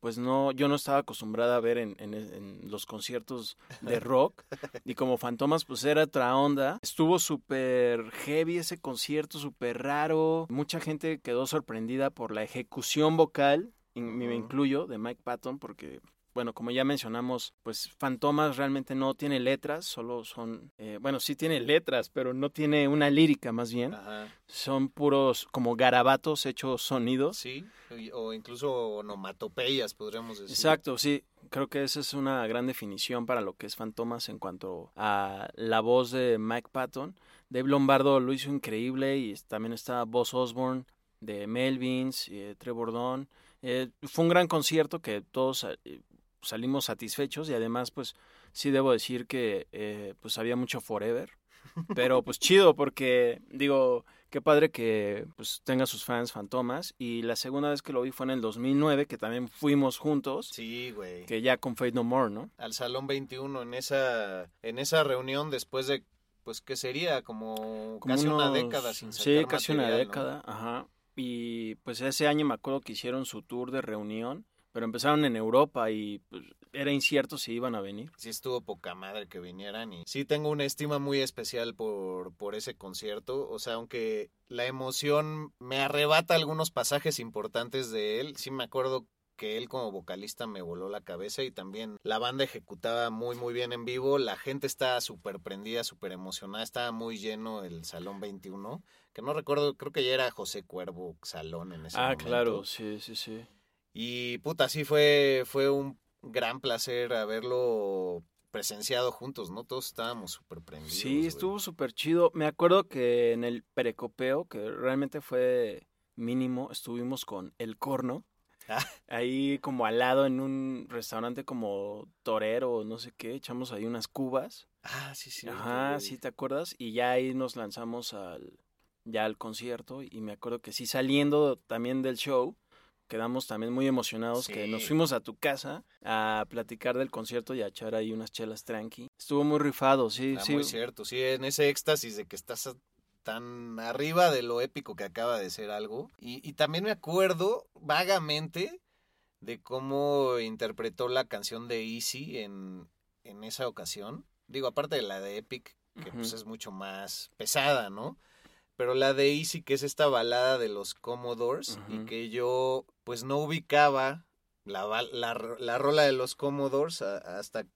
pues no, yo no estaba acostumbrada a ver en, en, los conciertos de [LAUGHS] rock. y como Fantomas, pues era otra onda. Estuvo súper heavy ese concierto, súper raro. Mucha gente quedó sorprendida por la ejecución vocal, y me incluyo, de Mike Patton, porque bueno, como ya mencionamos, pues Fantomas realmente no tiene letras, solo son, eh, bueno, sí tiene letras, pero no tiene una lírica más bien. Son puros como garabatos hechos sonidos. Sí, o incluso onomatopeyas, podríamos decir. Exacto, sí. Creo que esa es una gran definición para lo que es Fantomas en cuanto a la voz de Mike Patton. Dave Lombardo lo hizo increíble y también está Boss Osborne de Melvins, y Trevor Don. Eh, fue un gran concierto que todos eh, salimos satisfechos y además pues sí debo decir que eh, pues había mucho forever pero pues chido porque digo qué padre que pues tenga sus fans fantomas y la segunda vez que lo vi fue en el 2009 que también fuimos juntos sí güey. que ya con Fate No More no al salón 21 en esa en esa reunión después de pues que sería como, casi una década sin sacar sí casi una década ajá y pues ese año me acuerdo que hicieron su tour de reunión pero empezaron en Europa y pues, era incierto si iban a venir. Sí estuvo poca madre que vinieran y sí tengo una estima muy especial por, por ese concierto, o sea, aunque la emoción me arrebata algunos pasajes importantes de él, sí me acuerdo que él como vocalista me voló la cabeza y también la banda ejecutaba muy muy bien en vivo, la gente estaba súper prendida, súper emocionada, estaba muy lleno el Salón 21, que no recuerdo, creo que ya era José Cuervo Salón en ese ah, momento. Ah, claro, sí, sí, sí. Y puta, sí fue, fue un gran placer haberlo presenciado juntos, ¿no? Todos estábamos súper prendidos. Sí, estuvo súper chido. Me acuerdo que en el Perecopeo, que realmente fue mínimo, estuvimos con El Corno. Ah. Ahí como al lado en un restaurante como torero, no sé qué, echamos ahí unas cubas. Ah, sí, sí. Ajá, sí, ¿te acuerdas? Y ya ahí nos lanzamos al, ya al concierto y me acuerdo que sí, saliendo también del show, quedamos también muy emocionados que nos fuimos a tu casa a platicar del concierto y a echar ahí unas chelas tranqui. Estuvo muy rifado, sí, sí. Muy cierto, sí, en ese éxtasis de que estás tan arriba de lo épico que acaba de ser algo. Y, y también me acuerdo vagamente de cómo interpretó la canción de Easy en, en esa ocasión. Digo, aparte de la de Epic, que pues es mucho más pesada, ¿no? Pero la de Easy, que es esta balada de los Commodores, y que yo pues no ubicaba la, la, la rola de los Commodores hasta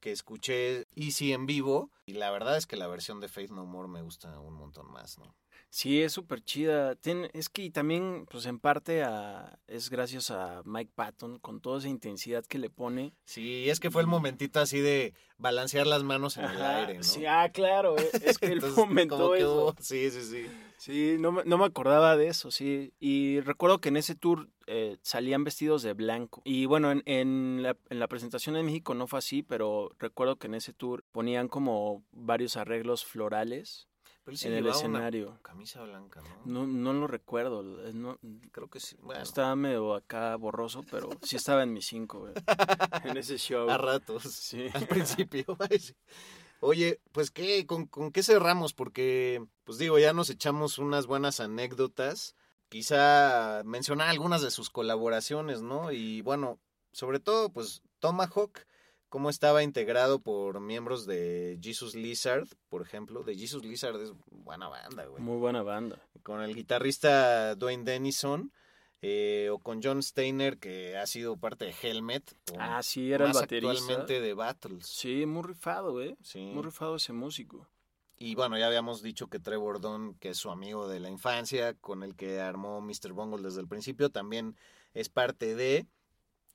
que escuché Easy en vivo, y la verdad es que la versión de Faith No More me gusta un montón más, ¿no? Sí, es súper chida. es que también, pues en parte a, es gracias a Mike Patton con toda esa intensidad que le pone. Sí, es que fue el momentito así de balancear las manos en el aire, ¿no? Sí, ah, claro, eh, es que él fomentó eso. Sí, sí, sí. Sí, no, no me acordaba de eso, sí. Y recuerdo que en ese tour eh, salían vestidos de blanco. Y bueno, en, en, la, en la presentación en México no fue así, pero recuerdo que en ese tour ponían como varios arreglos florales Pero él sí en el una escenario. Camisa blanca, ¿no? No, no lo recuerdo. eh, No, Creo que sí. Bueno, Estaba medio acá borroso, pero sí estaba en mi cinco, güey. [LAUGHS] En ese show. a ratos. Sí. [LAUGHS] Al principio. [LAUGHS] Oye, pues qué, con, con qué cerramos, porque, pues digo, ya nos echamos unas buenas anécdotas. Quizá mencionar algunas de sus colaboraciones, ¿no? Y bueno, sobre todo, pues Tomahawk, cómo estaba integrado por miembros de Jesus Lizard, por ejemplo. De Jesus Lizard es buena banda, güey. Muy buena banda. Con el guitarrista Dwayne Dennison. eh, o con John Steiner, que ha sido parte de Helmet. o Ah, sí, era el más baterista. actualmente de Battles. Sí, muy rifado, güey. Sí. Muy rifado ese músico. Y bueno, ya habíamos dicho que Trevor Dunn, que es su amigo de la infancia, con el que armó Mr. Bungle desde el principio, también es parte de.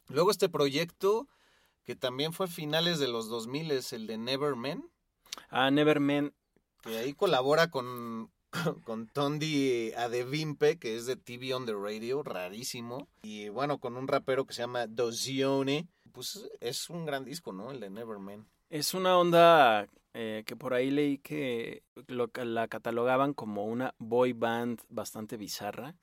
Luego este proyecto, que también fue a finales de los 2000, es el de Neverman, Ah, Neverman. que ahí colabora con, [LAUGHS] con Tondi Adevimpe, que es de TV on the Radio, rarísimo. Y bueno, con un rapero que se llama Dozione. Pues es un gran disco, ¿no? El de Neverman. Es una onda eh, que por ahí leí que lo, la catalogaban como una boy band bastante bizarra.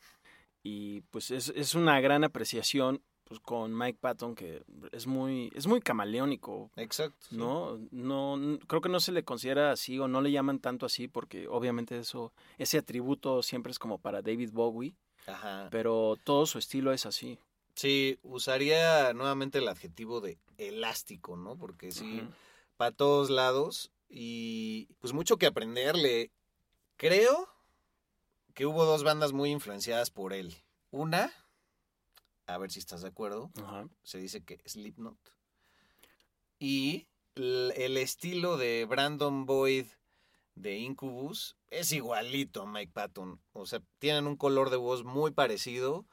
Y pues es, es una gran apreciación pues, con Mike Patton, que es muy, es muy camaleónico. Exacto. sí. ¿no? No, creo que no se le considera así o no le llaman tanto así porque obviamente eso, ese atributo siempre es como para David Bowie, Ajá. pero todo su estilo es así. Sí, usaría nuevamente el adjetivo de elástico, ¿no? Porque sí, Ujú. para todos lados y pues mucho que aprenderle. Creo que hubo dos bandas muy influenciadas por él. Una, a ver si estás de acuerdo, Ajá. se dice que Slipknot. Y el estilo de Brandon Boyd de Incubus es igualito a Mike Patton. O sea, tienen un color de voz muy parecido.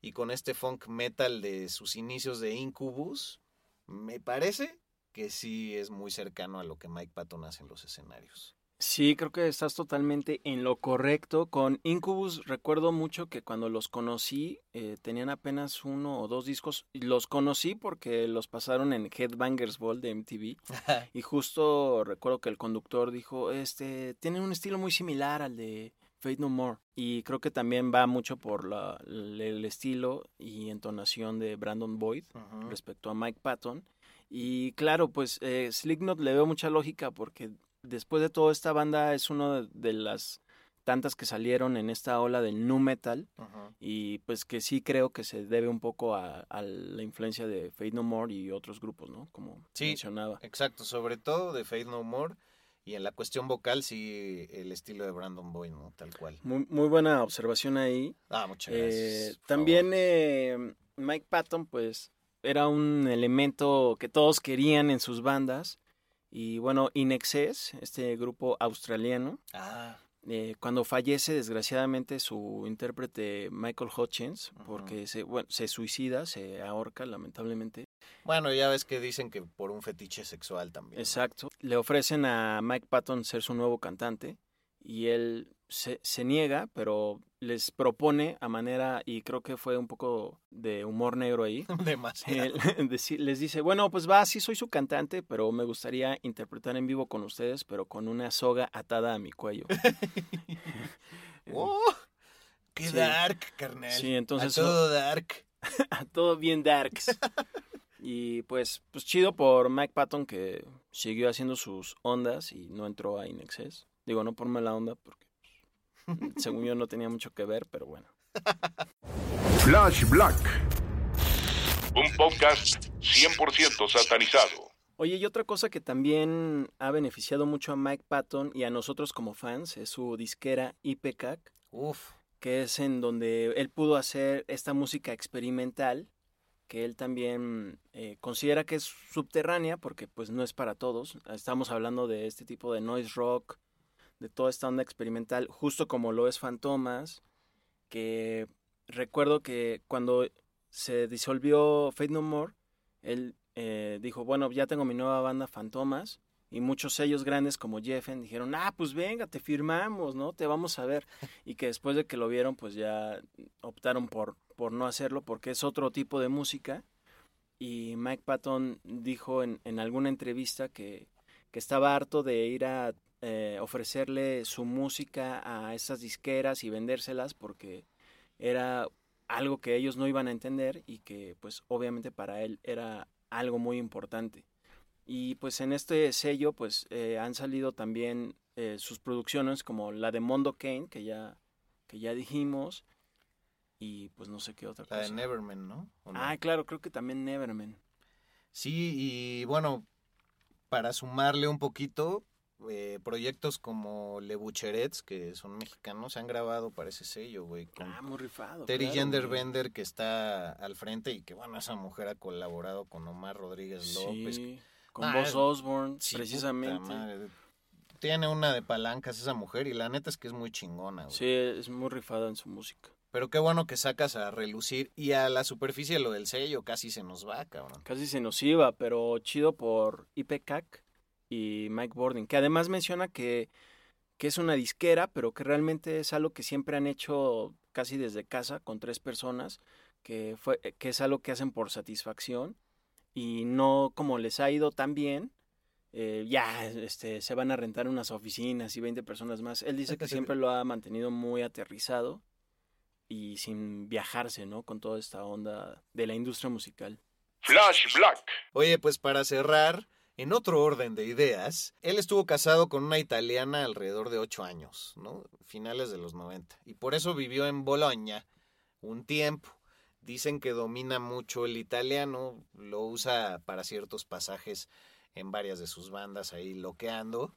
Y con este funk metal de sus inicios de Incubus, me parece que sí es muy cercano a lo que Mike Patton hace en los escenarios. Sí, creo que estás totalmente en lo correcto. Con Incubus recuerdo mucho que cuando los conocí eh, tenían apenas uno o dos discos. Los conocí porque los pasaron en Headbangers Ball de MTV. [LAUGHS] Y justo recuerdo que el conductor dijo, este, tienen un estilo muy similar al de Fate No More. Y creo que también va mucho por la- el estilo y entonación de Brandon Boyd respecto a Mike Patton. Y claro, pues eh, Slipknot le veo mucha lógica porque después de todo esta banda es una de, las tantas que salieron en esta ola del nu metal y pues que sí creo que se debe un poco a, a la influencia de Fate No More y otros grupos, ¿no? Como Sí. mencionaba. Exacto, sobre todo de Faith No More. Y en la cuestión vocal, sí, el estilo de Brandon Boyd, ¿no? Tal cual. Muy, muy buena observación ahí. Ah, muchas Eh, gracias. por también eh, Mike Patton, pues, era un elemento que todos querían en sus bandas. Y bueno, In Excess, este grupo australiano. Ah, eh, cuando fallece desgraciadamente su intérprete Michael Hutchins, porque se, bueno, se suicida, se ahorca lamentablemente. bueno, ya ves que dicen que por un fetiche sexual también. ¿no? Exacto. Le ofrecen a Mike Patton ser su nuevo cantante y él se, se niega, pero les propone a manera, y creo que fue un poco de humor negro ahí, [LAUGHS] Demasiado. [LAUGHS] les dice, bueno, pues va, sí soy su cantante, pero me gustaría interpretar en vivo con ustedes, pero con una soga atada a mi cuello. [LAUGHS] ¡Oh! ¡Qué Sí. dark, carnal! Sí, entonces- A todo dark. Todo bien darks. Y pues, pues chido por Mike Patton que siguió haciendo sus ondas y no entró a Inexcess. Digo, no por mala onda, porque según yo no tenía mucho que ver, pero bueno. Flash Black. Un podcast 100% satanizado. Oye, y otra cosa que también ha beneficiado mucho a Mike Patton y a nosotros como fans es su disquera IPCAC, Uf. que es en donde él pudo hacer esta música experimental que él también eh, considera que es subterránea porque pues no es para todos. Estamos hablando de este tipo de noise rock, de toda esta onda experimental, justo como lo es Fantomas, que recuerdo que cuando se disolvió Fate No More, él eh, dijo, bueno, ya tengo mi nueva banda Fantomas, y muchos sellos grandes como Jeffen dijeron, ah, pues venga, te firmamos, ¿no? Te vamos a ver. [LAUGHS] Y que después de que lo vieron, pues ya optaron por, por no hacerlo porque es otro tipo de música. Y Mike Patton dijo en, en alguna entrevista que, que estaba harto de ir a eh, ofrecerle su música a esas disqueras y vendérselas porque era algo que ellos no iban a entender y que pues obviamente para él era algo muy importante. Y pues en este sello pues eh, han salido también eh, sus producciones como la de Mondo Kane, que ya, que ya dijimos, y pues no sé qué otra La cosa. de Neverman, ¿no? ¿O no? Ah, claro, creo que también Neverman. Sí, y bueno, para sumarle un poquito, eh, proyectos como Le Bucherets, que son mexicanos, se han grabado para ese sello, güey. Con Ah, muy rifado. Terry claro, Genderbender, que está al frente y que, bueno, esa mujer ha colaborado con Omar Rodríguez López. Sí, con Ah, Buzz Osborne, Sí, precisamente. Tiene una de palancas esa mujer y la neta es que es muy chingona, güey. Sí, es muy rifada en su música. Pero qué bueno que sacas a relucir y a la superficie lo del sello casi se nos va, cabrón. Casi se nos iba, pero chido por IPCAC y Mike Bording, que además menciona que, que es una disquera, pero que realmente es algo que siempre han hecho casi desde casa con tres personas, que, fue, que es algo que hacen por satisfacción y no como les ha ido tan bien. eh, ya este, se van a rentar unas oficinas y 20 personas más. Él dice que siempre lo ha mantenido muy aterrizado y sin viajarse, ¿no? Con toda esta onda de la industria musical. Flash Black. Oye, pues para cerrar, en otro orden de ideas, él estuvo casado con una italiana alrededor de ocho años, ¿no? Finales de los 90. Y por eso vivió en Bolonia un tiempo. Dicen que domina mucho el italiano, lo usa para ciertos pasajes en varias de sus bandas ahí loqueando.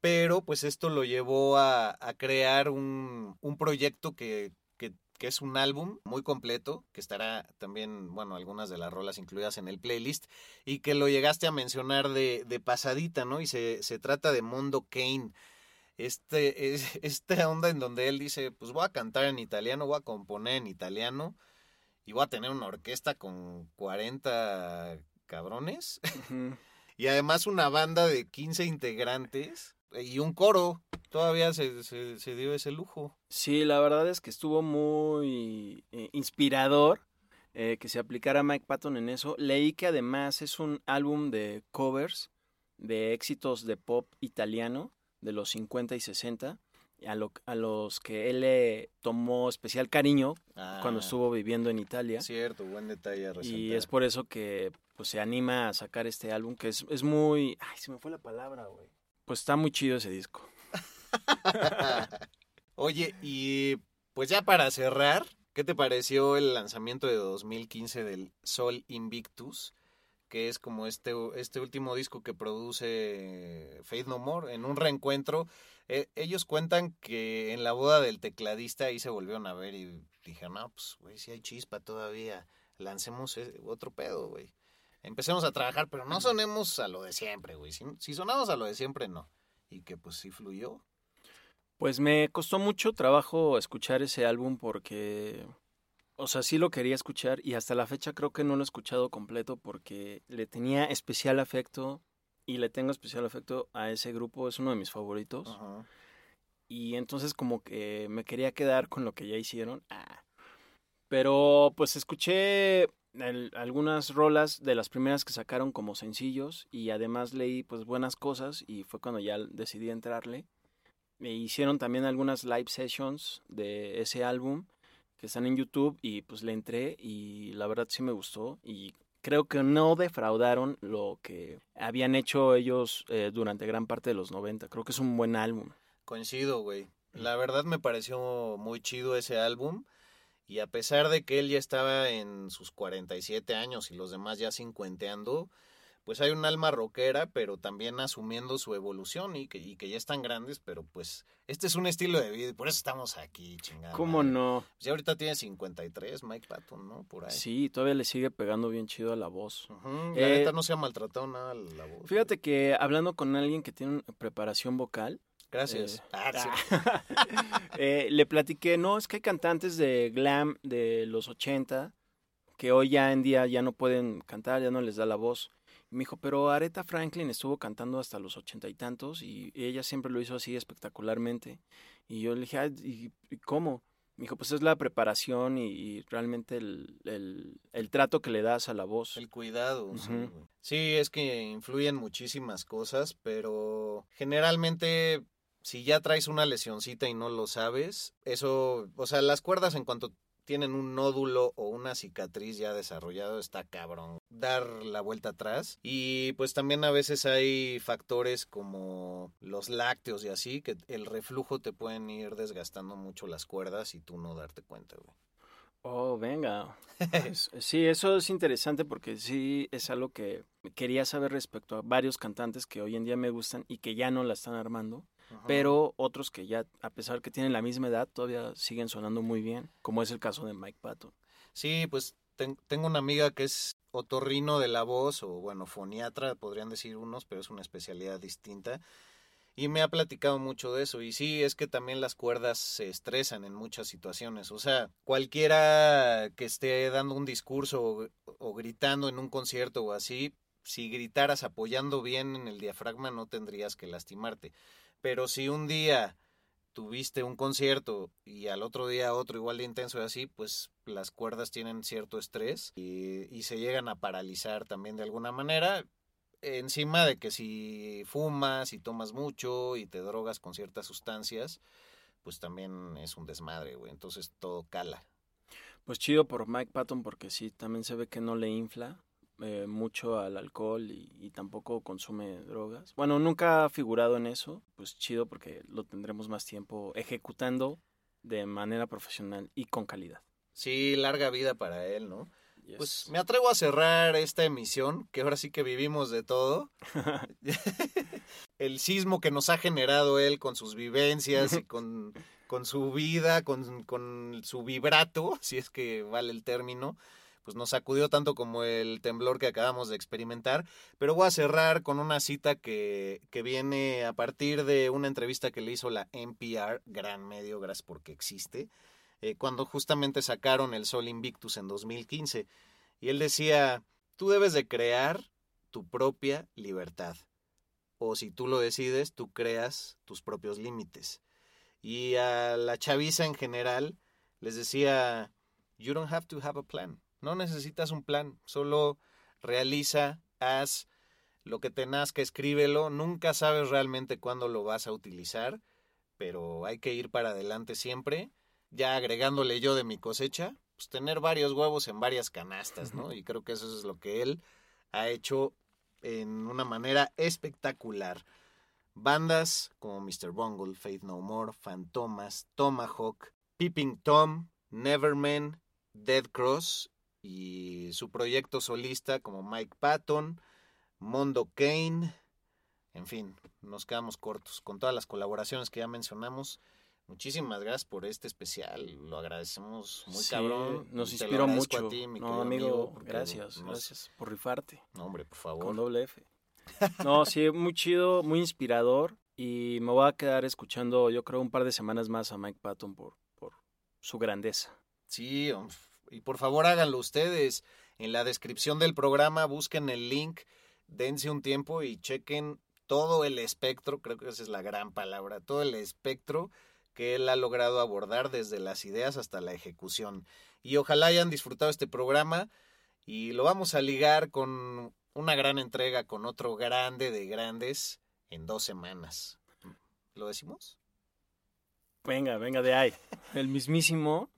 Pero pues esto lo llevó a, crear un proyecto que, que, es un álbum muy completo, que estará también, bueno, algunas de las rolas incluidas en el playlist, y que lo llegaste a mencionar de, de pasadita, ¿no? Y se, se trata de Mondo Kane. Este, es, [LAUGHS] esta onda en donde él dice, pues voy a cantar en italiano, voy a componer en italiano, y voy a tener una orquesta con 40 cabrones, [LAUGHS] y además una banda de 15 integrantes y un coro. Todavía se, se, se dio ese lujo. Sí, la verdad es que estuvo muy eh, inspirador eh, que se aplicara Mike Patton en eso. Leí que además es un álbum de covers de éxitos de pop italiano de los 50 y 60, a, lo- a los que él le tomó especial cariño cuando Ah, estuvo viviendo en Italia. Cierto, buen detalle a Y es por eso que pues, se anima a sacar este álbum, que es, es muy... Ay, se me fue la palabra, güey. Pues está muy chido ese disco. [LAUGHS] Oye, y pues ya para cerrar, ¿qué te pareció el lanzamiento de 2015 del Sol Invictus? Que es como este, este último disco que produce Faith No More en un reencuentro. Eh, ellos cuentan que en la boda del tecladista ahí se volvieron a ver y dijeron, no, pues, güey, si hay chispa todavía, lancemos eh, otro pedo, güey. Empecemos a trabajar, pero no sonemos a lo de siempre, güey. Si, si sonamos a lo de siempre, no. Y que pues sí fluyó. Pues me costó mucho trabajo escuchar ese álbum porque, o sea, sí lo quería escuchar y hasta la fecha creo que no lo he escuchado completo porque le tenía especial afecto y le tengo especial afecto a ese grupo, es uno de mis favoritos. Y entonces como que me quería quedar con lo que ya hicieron. Ah. Pero pues escuché el- algunas rolas de las primeras que sacaron como sencillos y además leí pues buenas cosas y fue cuando ya decidí entrarle. Me hicieron también algunas live sessions de ese álbum que están en YouTube y pues le entré y la verdad sí me gustó y creo que no defraudaron lo que habían hecho ellos eh, durante gran parte de los 90. Creo que es un buen álbum. Coincido, güey. La verdad me pareció muy chido ese álbum. Y a pesar de que él ya estaba en sus 47 años y los demás ya cincuenteando, pues hay un alma rockera, pero también asumiendo su evolución y que, y que ya están grandes, pero pues este es un estilo de vida y por eso estamos aquí, chingada. ¿Cómo no? Ya ahorita tiene 53, Mike Patton, ¿no? Por ahí. Sí, todavía le sigue pegando bien chido a la voz. Ujú, La Eh, neta no se ha maltratado nada la voz. Fíjate que hablando con alguien que tiene preparación vocal, Gracias. eh, Ah, sí. [LAUGHS] eh, le platiqué, no, es que hay cantantes de glam de los 80 que hoy ya en día ya no pueden cantar, ya no les da la voz. Me dijo, pero Aretha Franklin estuvo cantando hasta los ochenta y tantos y ella siempre lo hizo así espectacularmente. Y yo le dije, "Ah, ¿y, cómo? Me dijo, pues es la preparación y, y realmente el, el- el trato que le das a la voz. El cuidado. sí. Sí, es que influyen muchísimas cosas, pero generalmente si ya traes una lesioncita y no lo sabes, eso, o sea, las cuerdas en cuanto tienen un nódulo o una cicatriz ya desarrollado, está cabrón. Dar la vuelta atrás. Y pues también a veces hay factores como los lácteos y así, que el reflujo te pueden ir desgastando mucho las cuerdas y tú no darte cuenta, güey. Oh, venga. [LAUGHS] Sí, eso es interesante porque sí es algo que quería saber respecto a varios cantantes que hoy en día me gustan y que ya no la están armando, pero otros que ya, a pesar que tienen la misma edad, todavía siguen sonando muy bien, como es el caso de Mike Patton. Sí, pues ten- tengo una amiga que es otorrino de la voz, o bueno, foniatra, podrían decir unos, pero es una especialidad distinta. Y me ha platicado mucho de eso. Y sí, es que también las cuerdas se estresan en muchas situaciones. O sea, cualquiera que esté dando un discurso o, o gritando en un concierto o así, si gritaras apoyando bien en el diafragma no tendrías que lastimarte. Pero si un día tuviste un concierto y al otro día otro igual de intenso y así, pues las cuerdas tienen cierto estrés y, y se llegan a paralizar también de alguna manera. Encima de que si fumas y tomas mucho y te drogas con ciertas sustancias, pues también es un desmadre, güey. Entonces todo cala. Pues chido por Mike Patton porque sí, también se ve que no le infla eh, mucho al alcohol y, y tampoco consume drogas. Bueno, nunca ha figurado en eso, pues chido porque lo tendremos más tiempo ejecutando de manera profesional y con calidad. Sí, larga vida para él, ¿no? Yes. Pues me atrevo a cerrar esta emisión, que ahora sí que vivimos de todo. [LAUGHS] [LAUGHS] El sismo que nos ha generado él con sus vivencias y con, [LAUGHS] con su vida, con, con su vibrato, si es que vale el término, pues nos sacudió tanto como el temblor que acabamos de experimentar. Pero voy a cerrar con una cita que, que viene a partir de una entrevista que le hizo la NPR, gran medio, gracias porque existe eh, cuando justamente sacaron el Sol Invictus en 2015. Y él decía, tú debes de crear tu propia libertad. O si tú lo decides, tú creas tus propios límites. Y a la chaviza en general les decía, you don't have to have a plan. No necesitas un plan, solo realiza, haz lo que te nazca, escríbelo. Nunca sabes realmente cuándo lo vas a utilizar, pero hay que ir para adelante siempre ya agregándole yo de mi cosecha, pues tener varios huevos en varias canastas, ¿no? Y creo que eso es lo que él ha hecho en una manera espectacular. Bandas como Mr. Bungle, Faith No More, Fantomas, Tomahawk, Peeping Tom, Neverman, Dead Cross y su proyecto solista como Mike Patton, Mondo Kane, en fin, nos quedamos cortos con todas las colaboraciones que ya mencionamos. Muchísimas gracias por este especial, lo agradecemos muy Sí, cabrón. Nos inspiró mucho. a ti, mi no, amigo, gracias, nos- gracias por rifarte. No, hombre, por favor. Con doble F. No, sí, muy chido, muy inspirador. Y me voy a quedar escuchando, yo creo, un par de semanas más a Mike Patton por, por su grandeza. Sí, y por favor háganlo ustedes. En la descripción del programa busquen el link, dense un tiempo y chequen todo el espectro, creo que esa es la gran palabra, todo el espectro que él ha logrado abordar desde las ideas hasta la ejecución. Y ojalá hayan disfrutado este programa y lo vamos a ligar con una gran entrega con otro grande de grandes en dos semanas. ¿Lo decimos? Venga, venga de ahí. [LAUGHS] El mismísimo.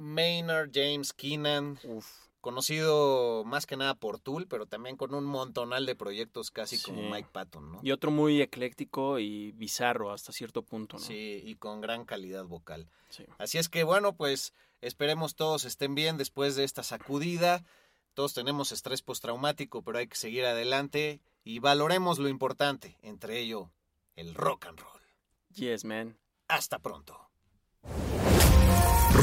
Maynard James Keenan, Uf. conocido más que nada por Tool, pero también con un montonal de proyectos casi Sí. como Mike Patton, ¿no? Y otro muy ecléctico y bizarro hasta cierto punto, ¿no? Sí, y con gran calidad vocal. Sí. Así es que bueno, pues esperemos todos estén bien después de esta sacudida. Todos tenemos estrés postraumático, pero hay que seguir adelante y valoremos lo importante, entre ello el rock and roll. Yes, man. Hasta pronto.